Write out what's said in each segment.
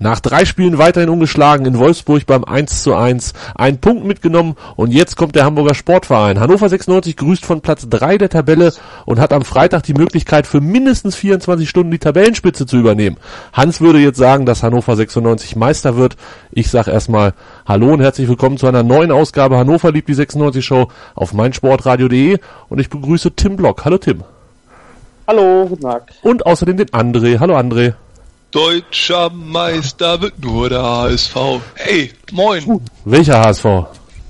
Nach drei Spielen weiterhin ungeschlagen in Wolfsburg beim 1 zu 1. Ein Punkt mitgenommen und jetzt kommt der Hamburger Sportverein. Hannover 96 grüßt von Platz 3 der Tabelle und hat am Freitag die Möglichkeit für mindestens 24 Stunden die Tabellenspitze zu übernehmen. Hans würde jetzt sagen, dass Hannover 96 Meister wird. Ich sag erstmal Hallo und herzlich willkommen zu einer neuen Ausgabe Hannover liebt die 96 Show auf meinsportradio.de und ich begrüße Tim Block. Hallo Tim. Hallo, guten Tag. Und außerdem den André. Hallo André. Deutscher Meister wird nur der HSV. Hey, moin. Uh, welcher HSV?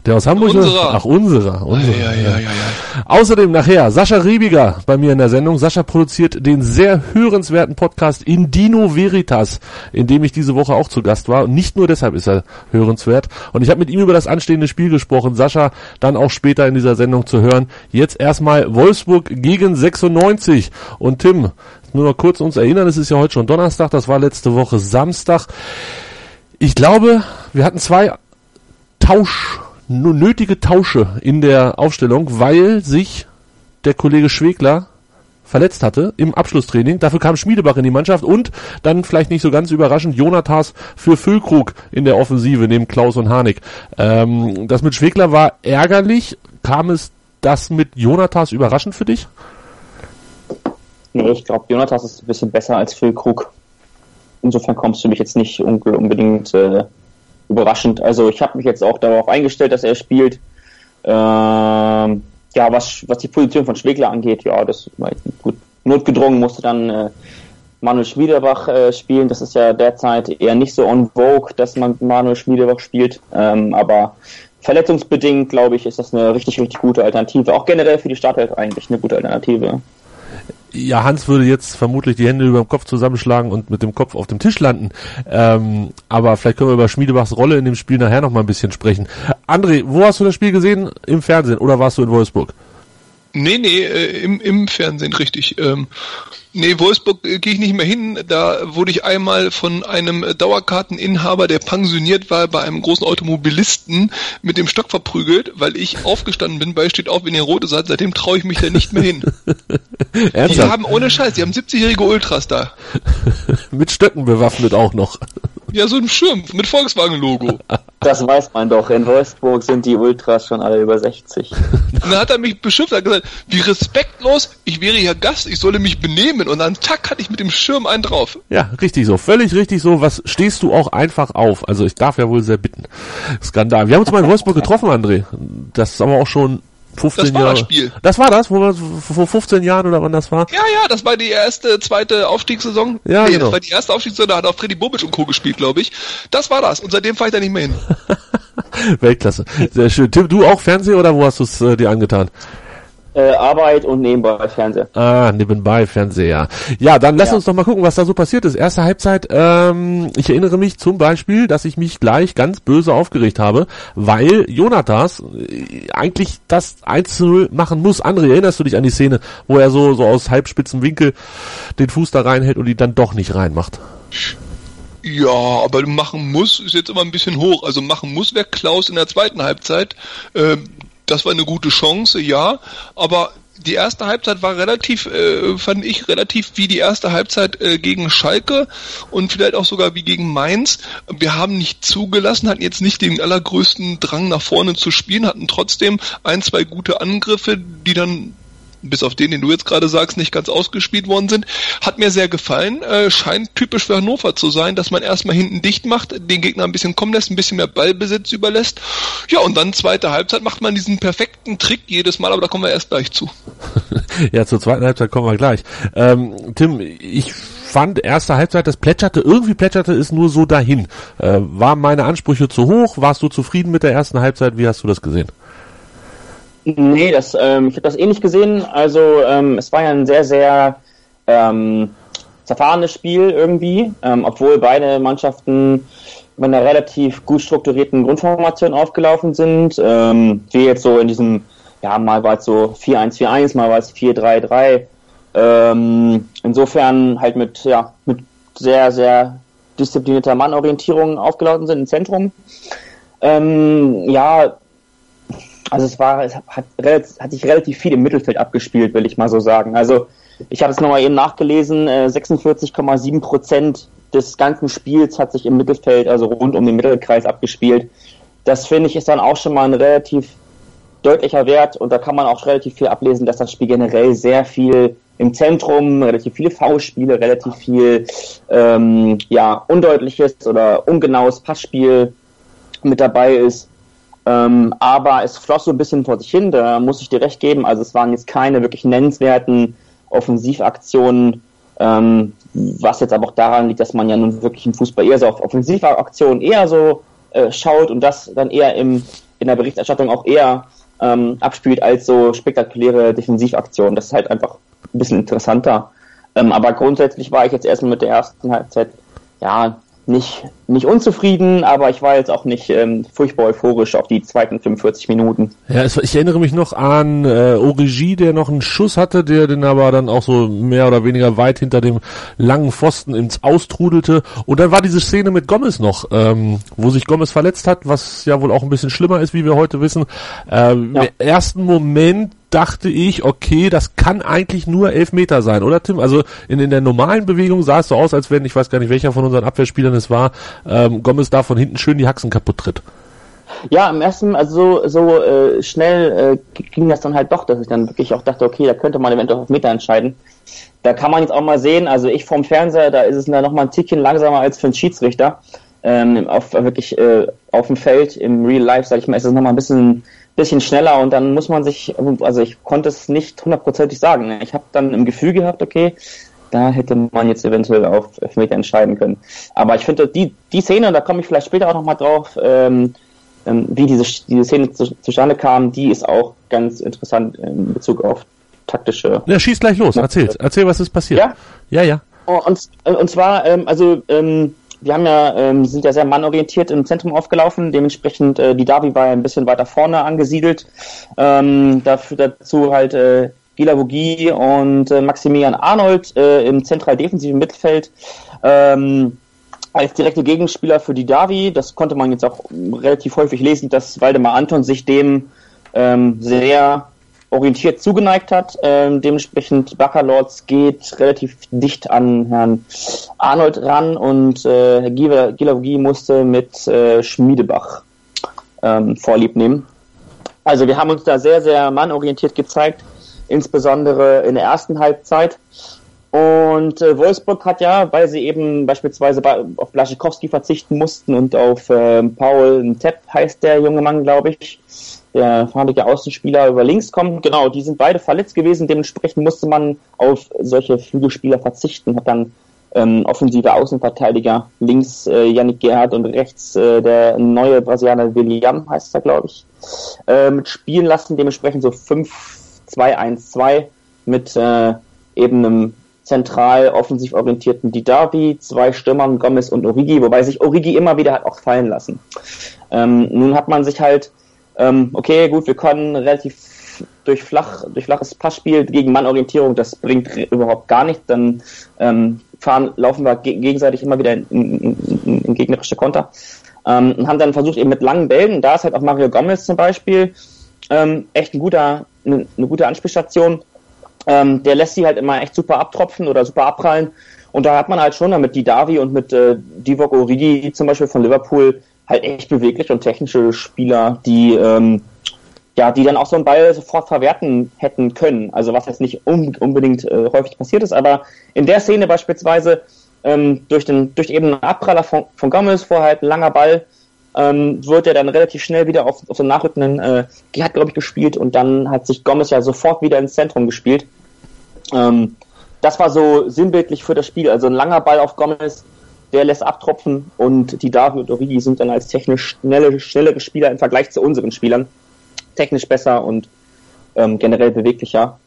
Der aus Hamburg? Unserer. Ach, unserer. unserer. Ja, ja, ja, ja. Außerdem nachher Sascha Riebiger bei mir in der Sendung. Sascha produziert den sehr hörenswerten Podcast Indino Veritas, in dem ich diese Woche auch zu Gast war. Und nicht nur deshalb ist er hörenswert. Und ich habe mit ihm über das anstehende Spiel gesprochen. Sascha dann auch später in dieser Sendung zu hören. Jetzt erstmal Wolfsburg gegen 96. Und Tim, nur noch kurz uns erinnern, es ist ja heute schon Donnerstag, das war letzte Woche Samstag. Ich glaube, wir hatten zwei Tausch, nötige Tausche in der Aufstellung, weil sich der Kollege Schwegler verletzt hatte im Abschlusstraining. Dafür kam Schmiedebach in die Mannschaft und dann vielleicht nicht so ganz überraschend Jonathas für Füllkrug in der Offensive neben Klaus und Harnik. Ähm, das mit Schwegler war ärgerlich. Kam es das mit Jonathas überraschend für dich? Nee, ich glaube, Jonathas ist ein bisschen besser als Phil Krug. Insofern kommst du mich jetzt nicht unbedingt äh, überraschend. Also ich habe mich jetzt auch darauf eingestellt, dass er spielt. Ähm, ja, was, was die Position von Schwegler angeht, ja, das war gut. Notgedrungen musste dann äh, Manuel Schmiedebach äh, spielen. Das ist ja derzeit eher nicht so on vogue, dass man Manuel Schmiedebach spielt. Ähm, aber verletzungsbedingt, glaube ich, ist das eine richtig, richtig gute Alternative. Auch generell für die Startelf eigentlich eine gute Alternative. Ja, Hans würde jetzt vermutlich die Hände über dem Kopf zusammenschlagen und mit dem Kopf auf dem Tisch landen. Ähm, aber vielleicht können wir über Schmiedebachs Rolle in dem Spiel nachher noch mal ein bisschen sprechen. André, wo hast du das Spiel gesehen? Im Fernsehen oder warst du in Wolfsburg? Nee, nee, äh, im, im Fernsehen, richtig. Ähm, nee, Wolfsburg äh, gehe ich nicht mehr hin. Da wurde ich einmal von einem Dauerkarteninhaber, der pensioniert war, bei einem großen Automobilisten mit dem Stock verprügelt, weil ich aufgestanden bin, bei steht auf, wenn ihr rote seid. Seitdem traue ich mich da nicht mehr hin. die haben ohne Scheiß, die haben 70-jährige Ultras da. mit Stöcken bewaffnet auch noch. Ja, so ein Schirm mit Volkswagen-Logo. Das weiß man doch. In Wolfsburg sind die Ultras schon alle über 60. Und dann hat er mich beschimpft, hat gesagt, wie respektlos, ich wäre hier Gast, ich solle mich benehmen. Und dann tack hatte ich mit dem Schirm einen drauf. Ja, richtig so. Völlig richtig so. Was stehst du auch einfach auf? Also ich darf ja wohl sehr bitten. Skandal. Wir haben uns mal in Wolfsburg getroffen, André. Das ist aber auch schon 15 das war Jahre. das Spiel. Das war das, wo wir vor 15 Jahren oder wann das war? Ja, ja, das war die erste, zweite Aufstiegssaison. Ja, nee, genau. das war die erste Aufstiegssaison, da hat auch Freddy Bobic und Co. gespielt, glaube ich. Das war das. Und seitdem fahre ich da nicht mehr hin. Weltklasse. Sehr schön. Tim, du auch Fernsehen oder wo hast du es äh, dir angetan? Äh, Arbeit und nebenbei Fernseher. Ah, nebenbei Fernseher. Ja, dann lass Ja. uns doch mal gucken, was da so passiert ist. Erste Halbzeit, ähm, ich erinnere mich zum Beispiel, dass ich mich gleich ganz böse aufgeregt habe, weil Jonathas äh, eigentlich das 1 zu 0 machen muss. André, erinnerst du dich an die Szene, wo er so, so aus halbspitzen Winkel den Fuß da reinhält und die dann doch nicht reinmacht? Ja, aber machen muss ist jetzt immer ein bisschen hoch. Also machen muss wäre Klaus in der zweiten Halbzeit. Ähm, das war eine gute Chance, ja. Aber die erste Halbzeit war relativ, äh, fand ich, relativ wie die erste Halbzeit äh, gegen Schalke und vielleicht auch sogar wie gegen Mainz. Wir haben nicht zugelassen, hatten jetzt nicht den allergrößten Drang nach vorne zu spielen, hatten trotzdem ein, zwei gute Angriffe, die dann bis auf den, den du jetzt gerade sagst, nicht ganz ausgespielt worden sind. Hat mir sehr gefallen. Äh, scheint typisch für Hannover zu sein, dass man erstmal hinten dicht macht, den Gegner ein bisschen kommen lässt, ein bisschen mehr Ballbesitz überlässt. Ja, und dann zweite Halbzeit macht man diesen perfekten Trick jedes Mal, aber da kommen wir erst gleich zu. ja, zur zweiten Halbzeit kommen wir gleich. Ähm, Tim, ich fand erste Halbzeit, das plätscherte, irgendwie plätscherte es nur so dahin. Äh, waren meine Ansprüche zu hoch? Warst du zufrieden mit der ersten Halbzeit? Wie hast du das gesehen? Nee, das, ähm, ich habe das ähnlich gesehen. Also ähm, es war ja ein sehr, sehr ähm, zerfahrenes Spiel irgendwie, ähm, obwohl beide Mannschaften mit einer relativ gut strukturierten Grundformation aufgelaufen sind. Ähm, wie jetzt so in diesem, ja, mal war es so 4-1-4-1, mal war es 4-3-3. Ähm, insofern halt mit, ja, mit sehr, sehr disziplinierter Mannorientierung aufgelaufen sind im Zentrum. Ähm, ja, also es war, es hat, hat sich relativ viel im Mittelfeld abgespielt, will ich mal so sagen. Also ich habe es nochmal eben nachgelesen, 46,7 äh, Prozent des ganzen Spiels hat sich im Mittelfeld, also rund um den Mittelkreis abgespielt. Das finde ich ist dann auch schon mal ein relativ deutlicher Wert und da kann man auch relativ viel ablesen, dass das Spiel generell sehr viel im Zentrum, relativ viele V-Spiele, relativ viel ähm, ja, undeutliches oder ungenaues Passspiel mit dabei ist. Ähm, aber es floss so ein bisschen vor sich hin, da muss ich dir recht geben. Also es waren jetzt keine wirklich nennenswerten Offensivaktionen, ähm, was jetzt aber auch daran liegt, dass man ja nun wirklich im Fußball eher so auf Offensivaktionen eher so äh, schaut und das dann eher im, in der Berichterstattung auch eher ähm, abspielt als so spektakuläre Defensivaktionen. Das ist halt einfach ein bisschen interessanter. Ähm, aber grundsätzlich war ich jetzt erstmal mit der ersten Halbzeit ja nicht, nicht unzufrieden, aber ich war jetzt auch nicht ähm, furchtbar euphorisch auf die zweiten 45 Minuten. Ja, es, ich erinnere mich noch an äh, Origi, der noch einen Schuss hatte, der den aber dann auch so mehr oder weniger weit hinter dem langen Pfosten ins Austrudelte. Und dann war diese Szene mit Gomez noch, ähm, wo sich Gomez verletzt hat, was ja wohl auch ein bisschen schlimmer ist, wie wir heute wissen. Ähm, ja. Im ersten Moment dachte ich, okay, das kann eigentlich nur elf Meter sein, oder Tim? Also in, in der normalen Bewegung sah es so aus, als wenn, ich weiß gar nicht, welcher von unseren Abwehrspielern es war, ähm, Gomez da von hinten schön die Haxen kaputt tritt. Ja, im ersten, also so, so äh, schnell äh, ging das dann halt doch, dass ich dann wirklich auch dachte, okay, da könnte man eventuell auf Meter entscheiden. Da kann man jetzt auch mal sehen, also ich vom Fernseher, da ist es dann nochmal ein Tickchen langsamer als für einen Schiedsrichter. Ähm, auf wirklich äh, auf dem Feld, im Real Life, sag ich mal, ist es nochmal ein bisschen bisschen schneller und dann muss man sich, also ich konnte es nicht hundertprozentig sagen. Ich habe dann im Gefühl gehabt, okay, da hätte man jetzt eventuell auf Elfmeter entscheiden können. Aber ich finde, die, die Szene, da komme ich vielleicht später auch nochmal drauf, ähm, ähm, wie diese, diese Szene zu, zustande kam, die ist auch ganz interessant in Bezug auf taktische. Ja, schieß gleich los, erzähl, erzähl, was ist passiert. Ja, ja. ja. Und, und zwar, ähm, also ähm, wir haben ja, ähm, sind ja sehr mannorientiert im Zentrum aufgelaufen, dementsprechend äh, die Davi war ja ein bisschen weiter vorne angesiedelt. Ähm, dafür dazu halt äh, Gila Vogie und äh, Maximilian Arnold äh, im zentral defensiven Mittelfeld. Ähm, als direkte Gegenspieler für die Davi, das konnte man jetzt auch relativ häufig lesen, dass Waldemar Anton sich dem ähm, sehr orientiert zugeneigt hat. Ähm, dementsprechend Baccalords geht relativ dicht an Herrn Arnold ran und äh, Herr Gilavogi musste mit äh, Schmiedebach ähm, Vorlieb nehmen. Also wir haben uns da sehr, sehr mannorientiert gezeigt, insbesondere in der ersten Halbzeit. Und äh, Wolfsburg hat ja, weil sie eben beispielsweise auf Blaschikowski verzichten mussten und auf äh, Paul Tepp heißt der junge Mann, glaube ich, der fahrende Außenspieler über links kommt. Genau, die sind beide verletzt gewesen. Dementsprechend musste man auf solche Flügelspieler verzichten. Hat dann ähm, offensive Außenverteidiger links äh, Yannick Gerhardt und rechts äh, der neue Brasilianer William heißt er, glaube ich, äh, mit spielen lassen. Dementsprechend so 5-2-1-2 mit äh, eben einem zentral offensiv orientierten Didavi, zwei Stürmern Gomez und Origi, wobei sich Origi immer wieder hat auch fallen lassen. Ähm, nun hat man sich halt ähm, okay, gut, wir können relativ durch, flach, durch flaches Passspiel gegen Mannorientierung, das bringt überhaupt gar nichts, dann ähm, fahren, laufen wir gegenseitig immer wieder in, in, in, in gegnerische Konter. Ähm, und haben dann versucht, eben mit langen Bällen, da ist halt auch Mario Gomez zum Beispiel ähm, echt ein guter, eine, eine gute Anspielstation. Ähm, der lässt sie halt immer echt super abtropfen oder super abprallen. Und da hat man halt schon mit Didavi und mit äh, Divock Origi zum Beispiel von Liverpool halt echt bewegliche und technische Spieler, die ähm, ja, die dann auch so einen Ball sofort verwerten hätten können. Also was jetzt nicht un unbedingt äh, häufig passiert ist, aber in der Szene beispielsweise ähm, durch den durch eben einen Abpraller von, von Gomez vorher halt ein langer Ball ähm, wird er dann relativ schnell wieder auf, auf so einen nachrückenden äh, hat glaube ich gespielt und dann hat sich Gomez ja sofort wieder ins Zentrum gespielt. Ähm, das war so sinnbildlich für das Spiel. Also ein langer Ball auf Gomez, der lässt abtropfen und die Davi und Origi sind dann als technisch schnelle, schnellere Spieler im Vergleich zu unseren Spielern technisch besser und ähm, generell beweglicher.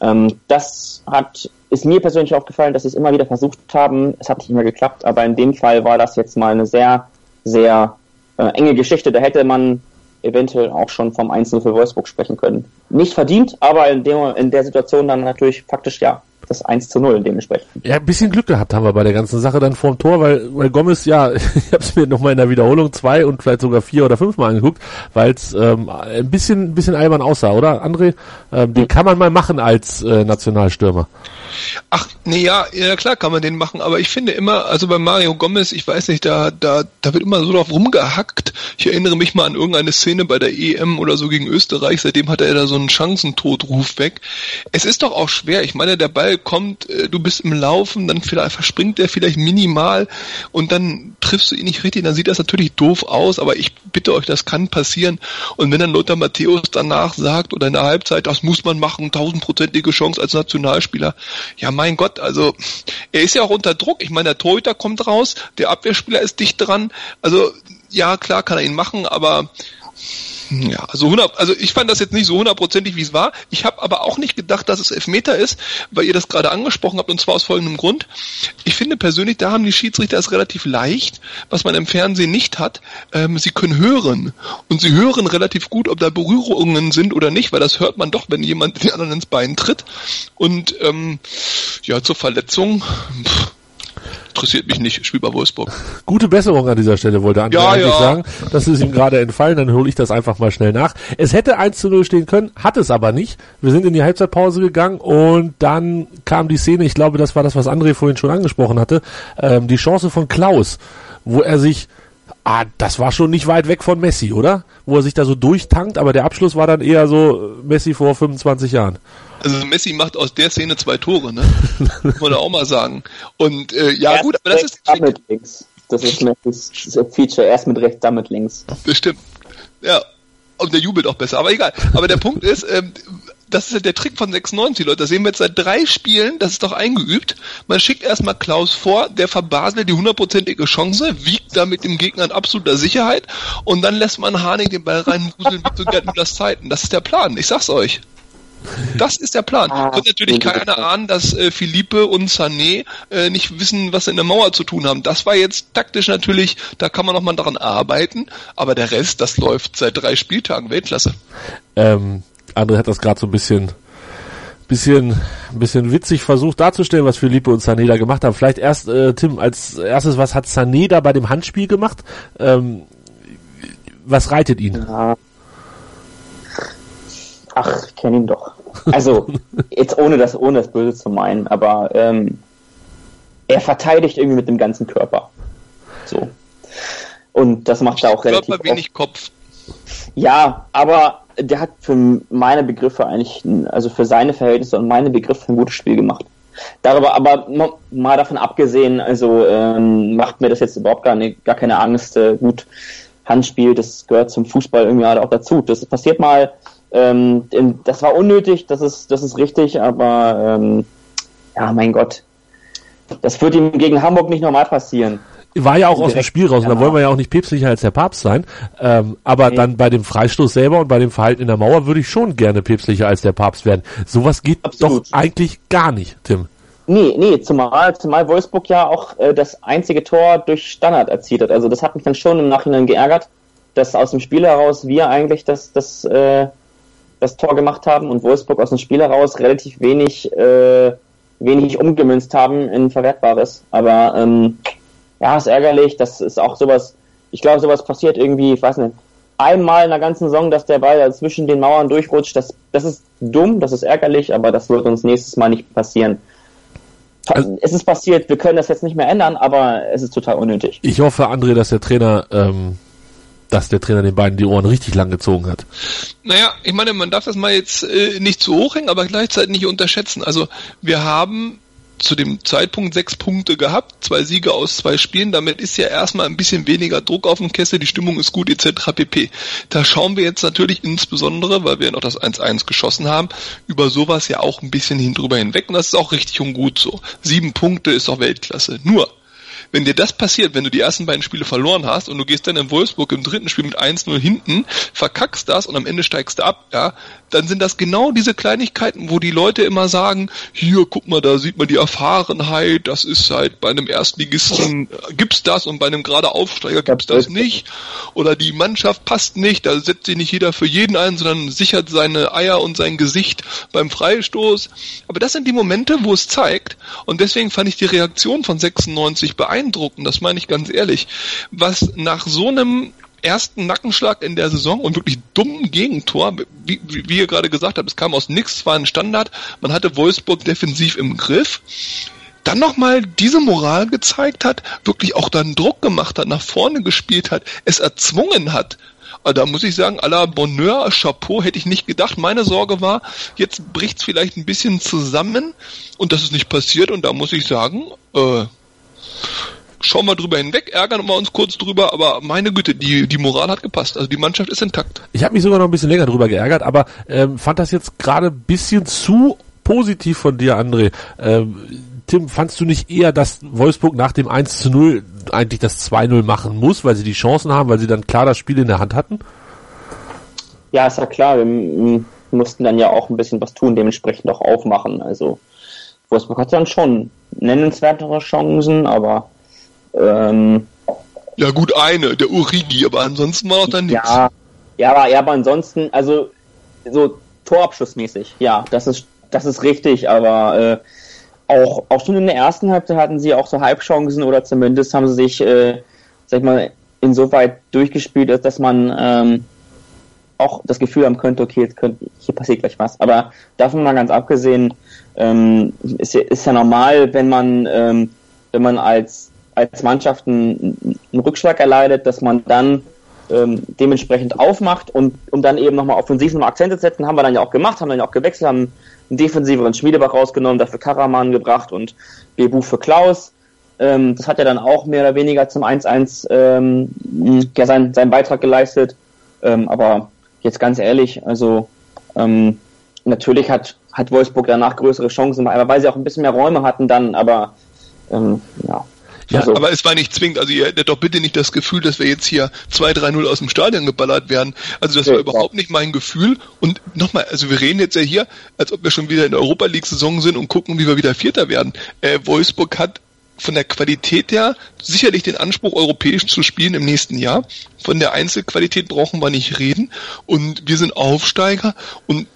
Ähm, das hat, ist mir persönlich aufgefallen, dass sie es immer wieder versucht haben. Es hat nicht mehr geklappt, aber in dem Fall war das jetzt mal eine sehr, sehr äh, enge Geschichte. Da hätte man eventuell auch schon vom Einzelnen für Wolfsburg sprechen können. Nicht verdient, aber in der, in der Situation dann natürlich faktisch ja. Das 1 zu 0 dementsprechend. Ja, ein bisschen Glück gehabt haben wir bei der ganzen Sache dann vorm Tor, weil, weil Gomez, ja, ich habe es mir nochmal in der Wiederholung zwei und vielleicht sogar vier oder fünfmal angeguckt, weil es ähm, ein bisschen, ein bisschen albern aussah, oder André? Ähm, den kann man mal machen als äh, Nationalstürmer. Ach, nee, ja, ja, klar kann man den machen, aber ich finde immer, also bei Mario Gomez, ich weiß nicht, da, da, da wird immer so drauf rumgehackt. Ich erinnere mich mal an irgendeine Szene bei der EM oder so gegen Österreich, seitdem hat er da so einen Chancentodruf weg. Es ist doch auch schwer, ich meine, der Ball kommt, äh, du bist im Laufen, dann vielleicht verspringt der vielleicht minimal und dann triffst du ihn nicht richtig, dann sieht das natürlich doof aus, aber ich bitte euch, das kann passieren. Und wenn dann Lothar Matthäus danach sagt oder in der Halbzeit, das muss man machen, tausendprozentige Chance als Nationalspieler, ja, mein Gott, also er ist ja auch unter Druck. Ich meine, der Torhüter kommt raus, der Abwehrspieler ist dicht dran. Also ja, klar kann er ihn machen, aber ja, also 100, also ich fand das jetzt nicht so hundertprozentig, wie es war. Ich habe aber auch nicht gedacht, dass es Elfmeter ist, weil ihr das gerade angesprochen habt und zwar aus folgendem Grund. Ich finde persönlich, da haben die Schiedsrichter es relativ leicht, was man im Fernsehen nicht hat. Ähm, sie können hören und sie hören relativ gut, ob da Berührungen sind oder nicht, weil das hört man doch, wenn jemand den anderen ins Bein tritt. Und ähm, ja, zur Verletzung. Pff, interessiert mich nicht, ich spiele bei Wolfsburg. Gute Besserung an dieser Stelle, wollte André Ja, eigentlich ja. sagen. Das ist ihm gerade entfallen, dann hole ich das einfach mal schnell nach. Es hätte 1 zu 0 stehen können, hat es aber nicht. Wir sind in die Halbzeitpause gegangen und dann kam die Szene, ich glaube, das war das, was André vorhin schon angesprochen hatte, ähm, die Chance von Klaus, wo er sich Ah, das war schon nicht weit weg von Messi, oder? Wo er sich da so durchtankt, aber der Abschluss war dann eher so Messi vor 25 Jahren. Also Messi macht aus der Szene zwei Tore, ne? Muss man da auch mal sagen. Und äh, ja Erst gut, aber das ist dann mit links. Das ist Messis Feature. Erst mit rechts, dann mit links. bestimmt. Ja. Und der jubelt auch besser, aber egal. Aber der Punkt ist, ähm, das ist ja der Trick von 96, Leute. Das sehen wir jetzt seit drei Spielen, das ist doch eingeübt. Man schickt erstmal Klaus vor, der verbaselt die hundertprozentige Chance, wiegt da mit dem Gegner in absoluter Sicherheit und dann lässt man Harnik den Ball reinwuseln wie zu Gerd Müllers Zeiten. Das ist der Plan, ich sag's euch. Das ist der Plan. Ah, Konnte natürlich keiner ahnen, dass äh, Philippe und Sané äh, nicht wissen, was sie in der Mauer zu tun haben. Das war jetzt taktisch natürlich, da kann man nochmal daran arbeiten, aber der Rest, das läuft seit drei Spieltagen Weltklasse. Ähm, André hat das gerade so ein bisschen, bisschen, bisschen witzig versucht darzustellen, was Philippe und Sané da gemacht haben. Vielleicht erst, äh, Tim, als erstes, was hat Sané da bei dem Handspiel gemacht? Ähm, was reitet ihn? Ja. Ach, ich kenne ihn doch. Also, jetzt ohne das, ohne das Böse zu meinen, aber ähm, er verteidigt irgendwie mit dem ganzen Körper. So. Und das macht er auch relativ Körper, oft. wenig Kopf. Ja, aber der hat für meine Begriffe eigentlich, also für seine Verhältnisse und meine Begriffe ein gutes Spiel gemacht. Darüber aber mal davon abgesehen, also ähm, macht mir das jetzt überhaupt gar, nicht, gar keine Angst. Äh, gut, Handspiel, das gehört zum Fußball irgendwie halt auch dazu. Das passiert mal, ähm, das war unnötig, das ist, das ist richtig, aber ähm, ja, mein Gott. Das wird ihm gegen Hamburg nicht normal passieren. War ja auch aus dem Direkt, Spiel raus, und da wollen wir ja auch nicht päpstlicher als der Papst sein. Ähm, aber Nee. dann bei dem Freistoß selber und bei dem Verhalten in der Mauer würde ich schon gerne päpstlicher als der Papst werden. Sowas geht Absolut. doch eigentlich gar nicht, Tim. Nee, nee, zumal, zumal Wolfsburg ja auch äh, das einzige Tor durch Standard erzielt hat. Also das hat mich dann schon im Nachhinein geärgert, dass aus dem Spiel heraus wir eigentlich das, das, äh, das Tor gemacht haben und Wolfsburg aus dem Spiel heraus relativ wenig, äh, wenig umgemünzt haben in Verwertbares. Aber ähm, ja, ist ärgerlich, das ist auch sowas, ich glaube, sowas passiert irgendwie, ich weiß nicht, einmal in der ganzen Saison, dass der Ball zwischen den Mauern durchrutscht, das, das ist dumm, das ist ärgerlich, aber das wird uns nächstes Mal nicht passieren. Also- es ist passiert, wir können das jetzt nicht mehr ändern, aber es ist total unnötig. Ich hoffe, André, dass der Trainer, ähm, dass der Trainer den beiden die Ohren richtig lang gezogen hat. Naja, ich meine, man darf das mal jetzt äh, nicht zu hoch hängen, aber gleichzeitig nicht unterschätzen. Also wir haben zu dem Zeitpunkt sechs Punkte gehabt, zwei Siege aus zwei Spielen. Damit ist ja erstmal ein bisschen weniger Druck auf dem Kessel, die Stimmung ist gut etc. pp. Da schauen wir jetzt natürlich insbesondere, weil wir noch das 1-1 geschossen haben, über sowas ja auch ein bisschen hin drüber hinweg und das ist auch richtig und gut so. Sieben Punkte ist auch Weltklasse. Nur, wenn dir das passiert, wenn du die ersten beiden Spiele verloren hast und du gehst dann in Wolfsburg im dritten Spiel mit 1-0 hinten, verkackst das und am Ende steigst du ab, ja, dann sind das genau diese Kleinigkeiten, wo die Leute immer sagen, hier, guck mal, da sieht man die Erfahrenheit, das ist halt bei einem Erstligisten äh, gibt's das und bei einem gerade Aufsteiger gibt's das nicht. Oder die Mannschaft passt nicht, da setzt sich nicht jeder für jeden ein, sondern sichert seine Eier und sein Gesicht beim Freistoß. Aber das sind die Momente, wo es zeigt, und deswegen fand ich die Reaktion von 96 beeindruckend, das meine ich ganz ehrlich, was nach so einem ersten Nackenschlag in der Saison und wirklich dummen Gegentor, wie, wie ihr gerade gesagt habt, es kam aus nichts, war ein Standard, man hatte Wolfsburg defensiv im Griff, dann nochmal diese Moral gezeigt hat, wirklich auch dann Druck gemacht hat, nach vorne gespielt hat, es erzwungen hat. Also da muss ich sagen, à la Bonheur, Chapeau, hätte ich nicht gedacht. Meine Sorge war, jetzt bricht's vielleicht ein bisschen zusammen und das ist nicht passiert und da muss ich sagen, äh, schauen wir drüber hinweg, ärgern wir uns kurz drüber, aber meine Güte, die, die Moral hat gepasst. Also die Mannschaft ist intakt. Ich habe mich sogar noch ein bisschen länger drüber geärgert, aber ähm, fand das jetzt gerade ein bisschen zu positiv von dir, André. Ähm, Tim, fandst du nicht eher, dass Wolfsburg nach dem 1 zu 0 eigentlich das 2-0 machen muss, weil sie die Chancen haben, weil sie dann klar das Spiel in der Hand hatten? Ja, ist ja klar. Wir mussten dann ja auch ein bisschen was tun, dementsprechend auch aufmachen. Also Wolfsburg hat dann schon nennenswertere Chancen, aber ähm, ja gut, eine, der Urigi, aber ansonsten war auch dann nichts. Ja, ja, aber, ja, aber ansonsten, also so Torabschussmäßig, ja, das ist, das ist richtig, aber äh, auch, auch schon in der ersten Halbzeit hatten sie auch so Halbchancen oder zumindest haben sie sich, äh, sag ich mal, insoweit durchgespielt, dass man ähm, auch das Gefühl haben könnte, okay, jetzt könnte, hier passiert gleich was. Aber davon mal ganz abgesehen, ähm, ist, ja, ist ja normal, wenn man, ähm, wenn man als als Mannschaft einen, einen Rückschlag erleidet, dass man dann ähm, dementsprechend aufmacht und um dann eben nochmal offensiv nochmal Akzente zu setzen, haben wir dann ja auch gemacht, haben dann ja auch gewechselt, haben einen defensiveren Schmiedebach rausgenommen, dafür Karaman gebracht und Bebu für Klaus. Ähm, das hat ja dann auch mehr oder weniger zum 1-1 ähm, ja, sein, seinen Beitrag geleistet. Ähm, aber jetzt ganz ehrlich, also ähm, natürlich hat, hat Wolfsburg danach größere Chancen, weil sie auch ein bisschen mehr Räume hatten dann, aber ähm, ja, ja, also. aber es war nicht zwingend. Also ihr hättet doch bitte nicht das Gefühl, dass wir jetzt hier 2-3-0 aus dem Stadion geballert werden. Also das war überhaupt nicht mein Gefühl. Und nochmal, also wir reden jetzt ja hier, als ob wir schon wieder in der Europa League-Saison sind und gucken, wie wir wieder Vierter werden. Äh, Wolfsburg hat von der Qualität her sicherlich den Anspruch, europäisch zu spielen im nächsten Jahr. Von der Einzelqualität brauchen wir nicht reden. Und wir sind Aufsteiger und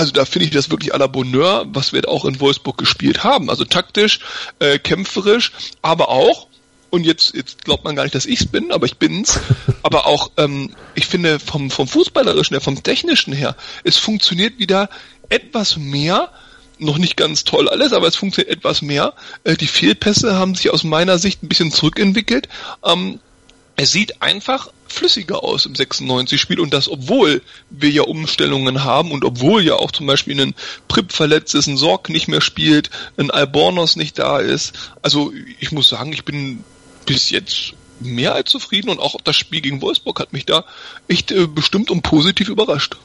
also da finde ich das wirklich à la Bonheur, was wir auch in Wolfsburg gespielt haben. Also taktisch, äh, kämpferisch, aber auch, und jetzt, jetzt glaubt man gar nicht, dass ich's bin, aber ich bin's, aber auch, ähm, ich finde vom, vom Fußballerischen her, vom Technischen her, es funktioniert wieder etwas mehr, noch nicht ganz toll alles, aber es funktioniert etwas mehr. Äh, die Fehlpässe haben sich aus meiner Sicht ein bisschen zurückentwickelt. Ähm, es sieht einfach flüssiger aus im 96-Spiel und das, obwohl wir ja Umstellungen haben und obwohl ja auch zum Beispiel ein Prip verletzt ist, ein Sorg nicht mehr spielt, ein Albornoz nicht da ist. Also ich muss sagen, ich bin bis jetzt mehr als zufrieden und auch das Spiel gegen Wolfsburg hat mich da echt äh, bestimmt und positiv überrascht.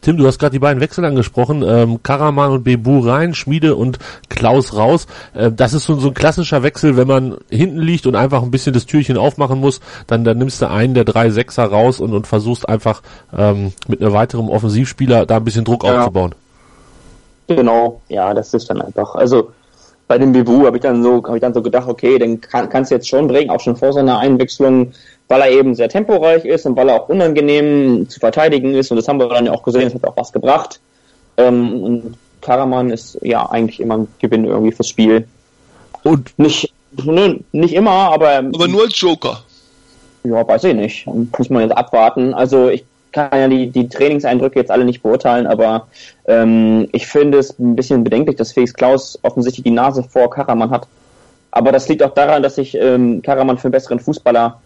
Tim, du hast gerade die beiden Wechsel angesprochen, ähm, Karaman und Bebu rein, Schmiede und Klaus raus. Äh, das ist so, so ein klassischer Wechsel, wenn man hinten liegt und einfach ein bisschen das Türchen aufmachen muss, dann, dann nimmst du einen der drei Sechser raus und, und versuchst einfach ähm, mit einem weiteren Offensivspieler da ein bisschen Druck ja. aufzubauen. Genau, ja, das ist dann einfach. Also bei dem Bebu habe ich dann so, habe ich dann so gedacht, okay, den kann, kannst du jetzt schon bringen, auch schon vor seiner Einwechslung weil er eben sehr temporeich ist und weil er auch unangenehm zu verteidigen ist. Und das haben wir dann ja auch gesehen, es hat auch was gebracht. Ähm, und Karaman ist ja eigentlich immer ein Gewinn irgendwie fürs Spiel. Und nicht, ne, nicht immer, aber. Aber nur als Joker. Ja, weiß ich nicht. Muss man jetzt abwarten. Also ich kann ja die, die Trainingseindrücke jetzt alle nicht beurteilen, aber ähm, ich finde es ein bisschen bedenklich, dass Felix Klaus offensichtlich die Nase vor Karaman hat. Aber das liegt auch daran, dass ich ähm, Karaman für einen besseren Fußballer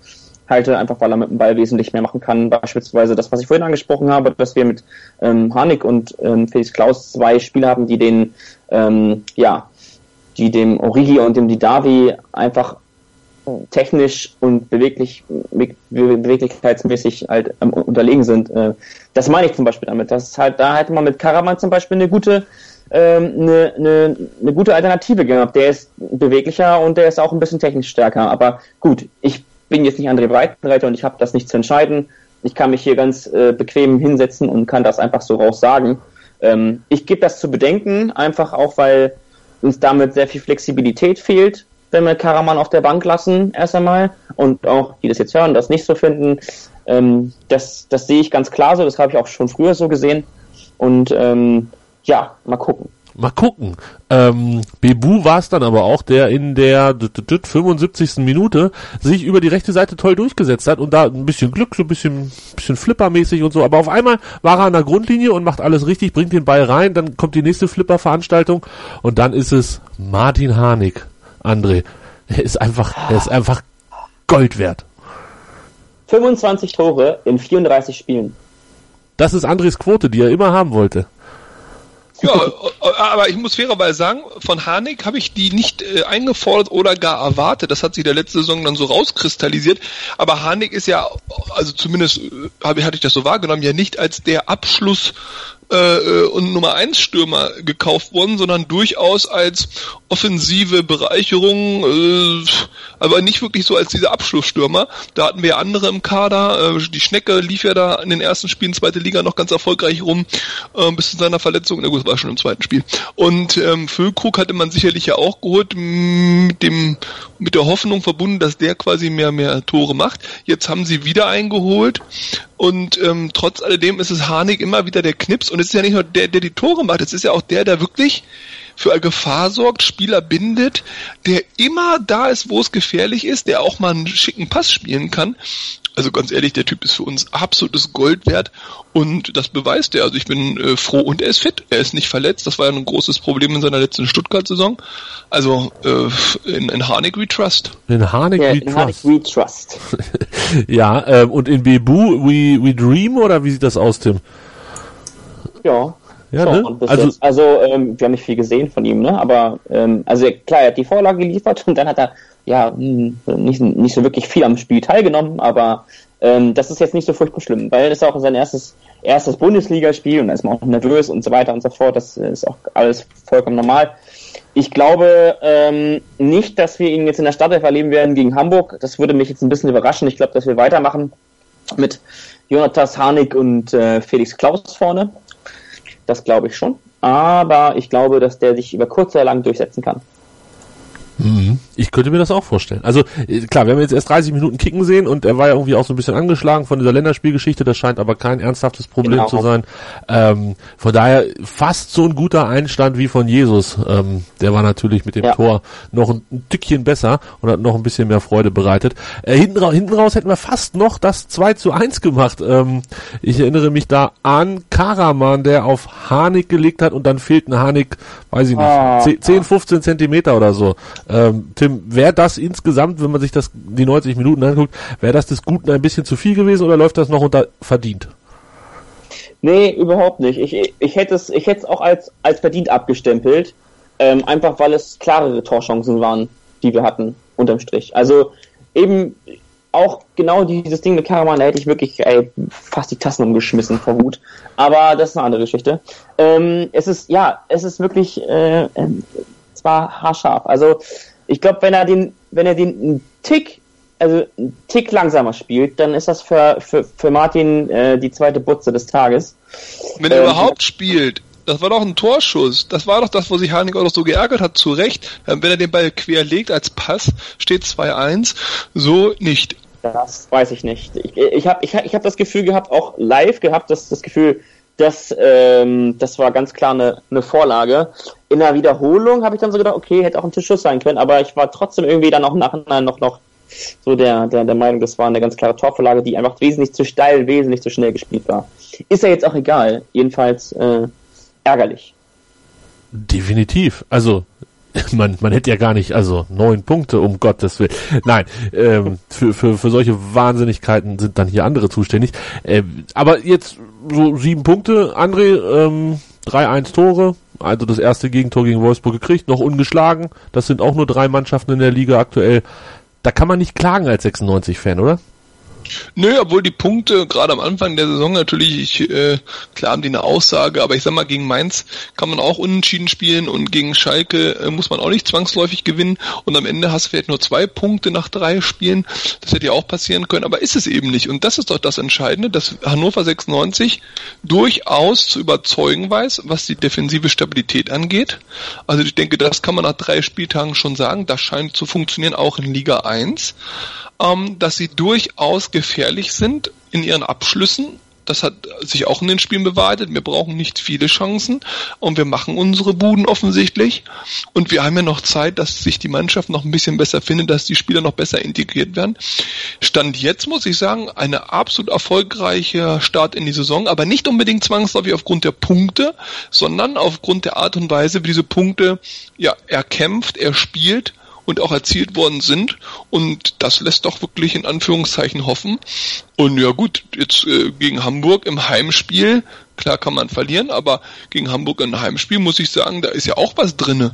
halte, einfach weil er mit dem Ball wesentlich mehr machen kann. Beispielsweise das, was ich vorhin angesprochen habe, dass wir mit ähm, Harnik und ähm, Felix Klaus zwei Spieler haben, die den, ähm, ja, die dem Origi und dem Didavi einfach technisch und beweglich, beweglichkeitsmäßig halt ähm, unterlegen sind. Äh, das meine ich zum Beispiel damit. Das ist halt, da hätte man mit Karaman zum Beispiel eine gute, ähm, eine, eine, eine gute Alternative gehabt. Der ist beweglicher und der ist auch ein bisschen technisch stärker. Aber gut, ich bin jetzt nicht André Breitenreiter und ich habe das nicht zu entscheiden. Ich kann mich hier ganz äh, bequem hinsetzen und kann das einfach so raus sagen. Ähm, ich gebe das zu bedenken, einfach auch, weil uns damit sehr viel Flexibilität fehlt, wenn wir Karaman auf der Bank lassen, erst einmal. Und auch, die das jetzt hören, das nicht so finden, ähm, das, das sehe ich ganz klar so, das habe ich auch schon früher so gesehen. Und ähm, ja, mal gucken. Mal gucken. Ähm, Bebu war es dann aber auch, der in der 75. Minute sich über die rechte Seite toll durchgesetzt hat und da ein bisschen Glück, so ein bisschen, bisschen flippermäßig und so. Aber auf einmal war er an der Grundlinie und macht alles richtig, bringt den Ball rein, dann kommt die nächste Flipper-Veranstaltung und dann ist es Martin Harnik, André. Er ist einfach, er ist einfach Gold wert. 25 Tore in 34 Spielen. Das ist Andres Quote, die er immer haben wollte. Ja, aber ich muss fairerweise sagen, von Harnik habe ich die nicht äh, eingefordert oder gar erwartet. Das hat sich der letzte Saison dann so rauskristallisiert. Aber Harnik ist ja, also zumindest äh, hatte ich das so wahrgenommen, ja nicht als der Abschluss äh, und Nummer 1 Stürmer gekauft worden, sondern durchaus als offensive Bereicherung, äh, aber nicht wirklich so als dieser Abschlussstürmer. Da hatten wir andere im Kader. Äh, die Schnecke lief ja da in den ersten Spielen zweite Liga noch ganz erfolgreich rum, äh, bis zu seiner Verletzung. Na gut, war schon im zweiten Spiel. Und ähm, Füllkrug hatte man sicherlich ja auch geholt mit dem mit der Hoffnung verbunden, dass der quasi mehr mehr Tore macht. Jetzt haben sie wieder eingeholt und ähm, trotz alledem ist es Harnik immer wieder der Knips und es ist ja nicht nur der, der die Tore macht, es ist ja auch der, der wirklich für eine Gefahr sorgt, Spieler bindet, der immer da ist, wo es gefährlich ist, der auch mal einen schicken Pass spielen kann. Also ganz ehrlich, der Typ ist für uns absolutes Gold wert und das beweist er. Also ich bin äh, froh und er ist fit. Er ist nicht verletzt. Das war ja ein großes Problem in seiner letzten Stuttgart-Saison. Also äh, in, in Harnik we trust. In Harnik Ja, we in Harnik trust. we trust. ja, ähm, und in Bebu we, we dream oder wie sieht das aus, Tim? Ja. Ja, So, ne? Also- jetzt, also ähm, wir haben nicht viel gesehen von ihm, ne? Aber ähm, also klar, er hat die Vorlage geliefert und dann hat er ja hm, nicht, nicht so wirklich viel am Spiel teilgenommen, aber ähm, das ist jetzt nicht so furchtbar schlimm, weil es auch sein erstes erstes Bundesligaspiel und da ist man auch nervös und so weiter und so fort. Das ist auch alles vollkommen normal. Ich glaube ähm, nicht, dass wir ihn jetzt in der Startelf erleben werden gegen Hamburg. Das würde mich jetzt ein bisschen überraschen. Ich glaube, dass wir weitermachen mit Jonatas Harnik und äh, Felix Klaus vorne. Das glaube ich schon. Aber ich glaube, dass der sich über kurz oder lang durchsetzen kann. Ich könnte mir das auch vorstellen. Also äh, klar, wir haben jetzt erst 30 Minuten Kicken sehen und er war ja irgendwie auch so ein bisschen angeschlagen von dieser Länderspielgeschichte. Das scheint aber kein ernsthaftes Problem Genau. zu sein. Ähm, von daher fast so ein guter Einstand wie von Jesus. Ähm, der war natürlich mit dem Ja. Tor noch ein, ein Tückchen besser und hat noch ein bisschen mehr Freude bereitet. Äh, hinten, ra hinten raus hätten wir fast noch das 2 zu 1 gemacht. Ähm, ich erinnere mich da an Karaman, der auf Harnik gelegt hat und dann fehlten Harnik, weiß ich nicht, Ah. 10, 10 15 Zentimeter oder so. Ähm, Tim, wäre das insgesamt, wenn man sich das die 90 Minuten anguckt, wäre das des Guten ein bisschen zu viel gewesen oder läuft das noch unter verdient? Nee, überhaupt nicht. Ich, ich hätte es, ich auch als, als verdient abgestempelt. Ähm, einfach weil es klarere Torchancen waren, die wir hatten, unterm Strich. Also eben auch genau dieses Ding mit Karaman, da hätte ich wirklich ey, fast die Tassen umgeschmissen vor Wut. Aber das ist eine andere Geschichte. Ähm, es ist, ja, es ist wirklich, äh, ähm, es war haarscharf. Also ich glaube, wenn er den, wenn er den einen Tick, also einen Tick langsamer spielt, dann ist das für, für, für Martin äh, die zweite Butze des Tages. Wenn er Ähm, überhaupt spielt, das war doch ein Torschuss. Das war doch das, wo sich Harnik auch noch so geärgert hat, zu Recht. Ähm, Wenn er den Ball quer legt als Pass, steht 2-1. So nicht. Das weiß ich nicht. Ich, ich habe ich hab, ich hab das Gefühl gehabt, auch live gehabt, dass das Gefühl, dass ähm, das war ganz klar eine, eine Vorlage. In der Wiederholung habe ich dann so gedacht, okay, hätte auch ein Schuss sein können, aber ich war trotzdem irgendwie dann auch im Nachhinein noch noch so der, der, der Meinung, das war eine ganz klare Torvorlage, die einfach wesentlich zu steil, wesentlich zu schnell gespielt war. Ist ja jetzt auch egal. Jedenfalls äh, ärgerlich. Definitiv. Also man, man hätte ja gar nicht, also neun Punkte, um Gottes Willen. Nein, ähm, für, für, für solche Wahnsinnigkeiten sind dann hier andere zuständig. Ähm, aber jetzt so sieben Punkte, André, ähm, 3-1 Tore, also das erste Gegentor gegen Wolfsburg gekriegt, noch ungeschlagen. Das sind auch nur drei Mannschaften in der Liga aktuell. Da kann man nicht klagen als 96-Fan, oder? Nö, obwohl die Punkte gerade am Anfang der Saison natürlich, ich, äh, klar haben die eine Aussage, aber ich sag mal, gegen Mainz kann man auch unentschieden spielen und gegen Schalke äh, muss man auch nicht zwangsläufig gewinnen und am Ende hast du vielleicht nur zwei Punkte nach drei Spielen. Das hätte ja auch passieren können, aber ist es eben nicht. Und das ist doch das Entscheidende, dass Hannover 96 durchaus zu überzeugen weiß, was die defensive Stabilität angeht. Also ich denke, das kann man nach drei Spieltagen schon sagen. Das scheint zu funktionieren, auch in Liga 1 ähm, dass sie durchaus gefährlich sind in ihren Abschlüssen. Das hat sich auch in den Spielen bewahrheitet. Wir brauchen nicht viele Chancen und wir machen unsere Buden offensichtlich. Und wir haben ja noch Zeit, dass sich die Mannschaft noch ein bisschen besser findet, dass die Spieler noch besser integriert werden. Stand jetzt, muss ich sagen, eine absolut erfolgreiche Start in die Saison, aber nicht unbedingt zwangsläufig aufgrund der Punkte, sondern aufgrund der Art und Weise, wie diese Punkte, ja, er kämpft, er spielt und auch erzielt worden sind. Und das lässt doch wirklich in Anführungszeichen hoffen. Und ja gut, jetzt äh, gegen Hamburg im Heimspiel, klar kann man verlieren, aber gegen Hamburg im Heimspiel muss ich sagen, da ist ja auch was drinne.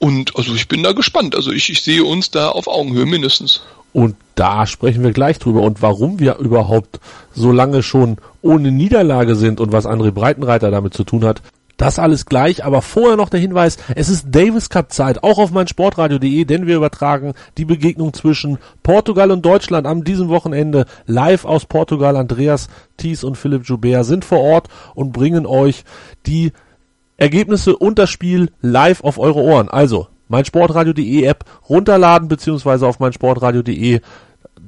Und also ich bin da gespannt. Also ich, ich sehe uns da auf Augenhöhe mindestens. Und da sprechen wir gleich drüber und warum wir überhaupt so lange schon ohne Niederlage sind und was André Breitenreiter damit zu tun hat, das alles gleich, aber vorher noch der Hinweis, es ist Davis Cup Zeit, auch auf mein Sportradio.de, denn wir übertragen die Begegnung zwischen Portugal und Deutschland am diesem Wochenende live aus Portugal. Andreas Thies und Philipp Joubert sind vor Ort und bringen euch die Ergebnisse und das Spiel live auf eure Ohren. Also, mein Sportradio.de App runterladen beziehungsweise auf mein Sportradio.de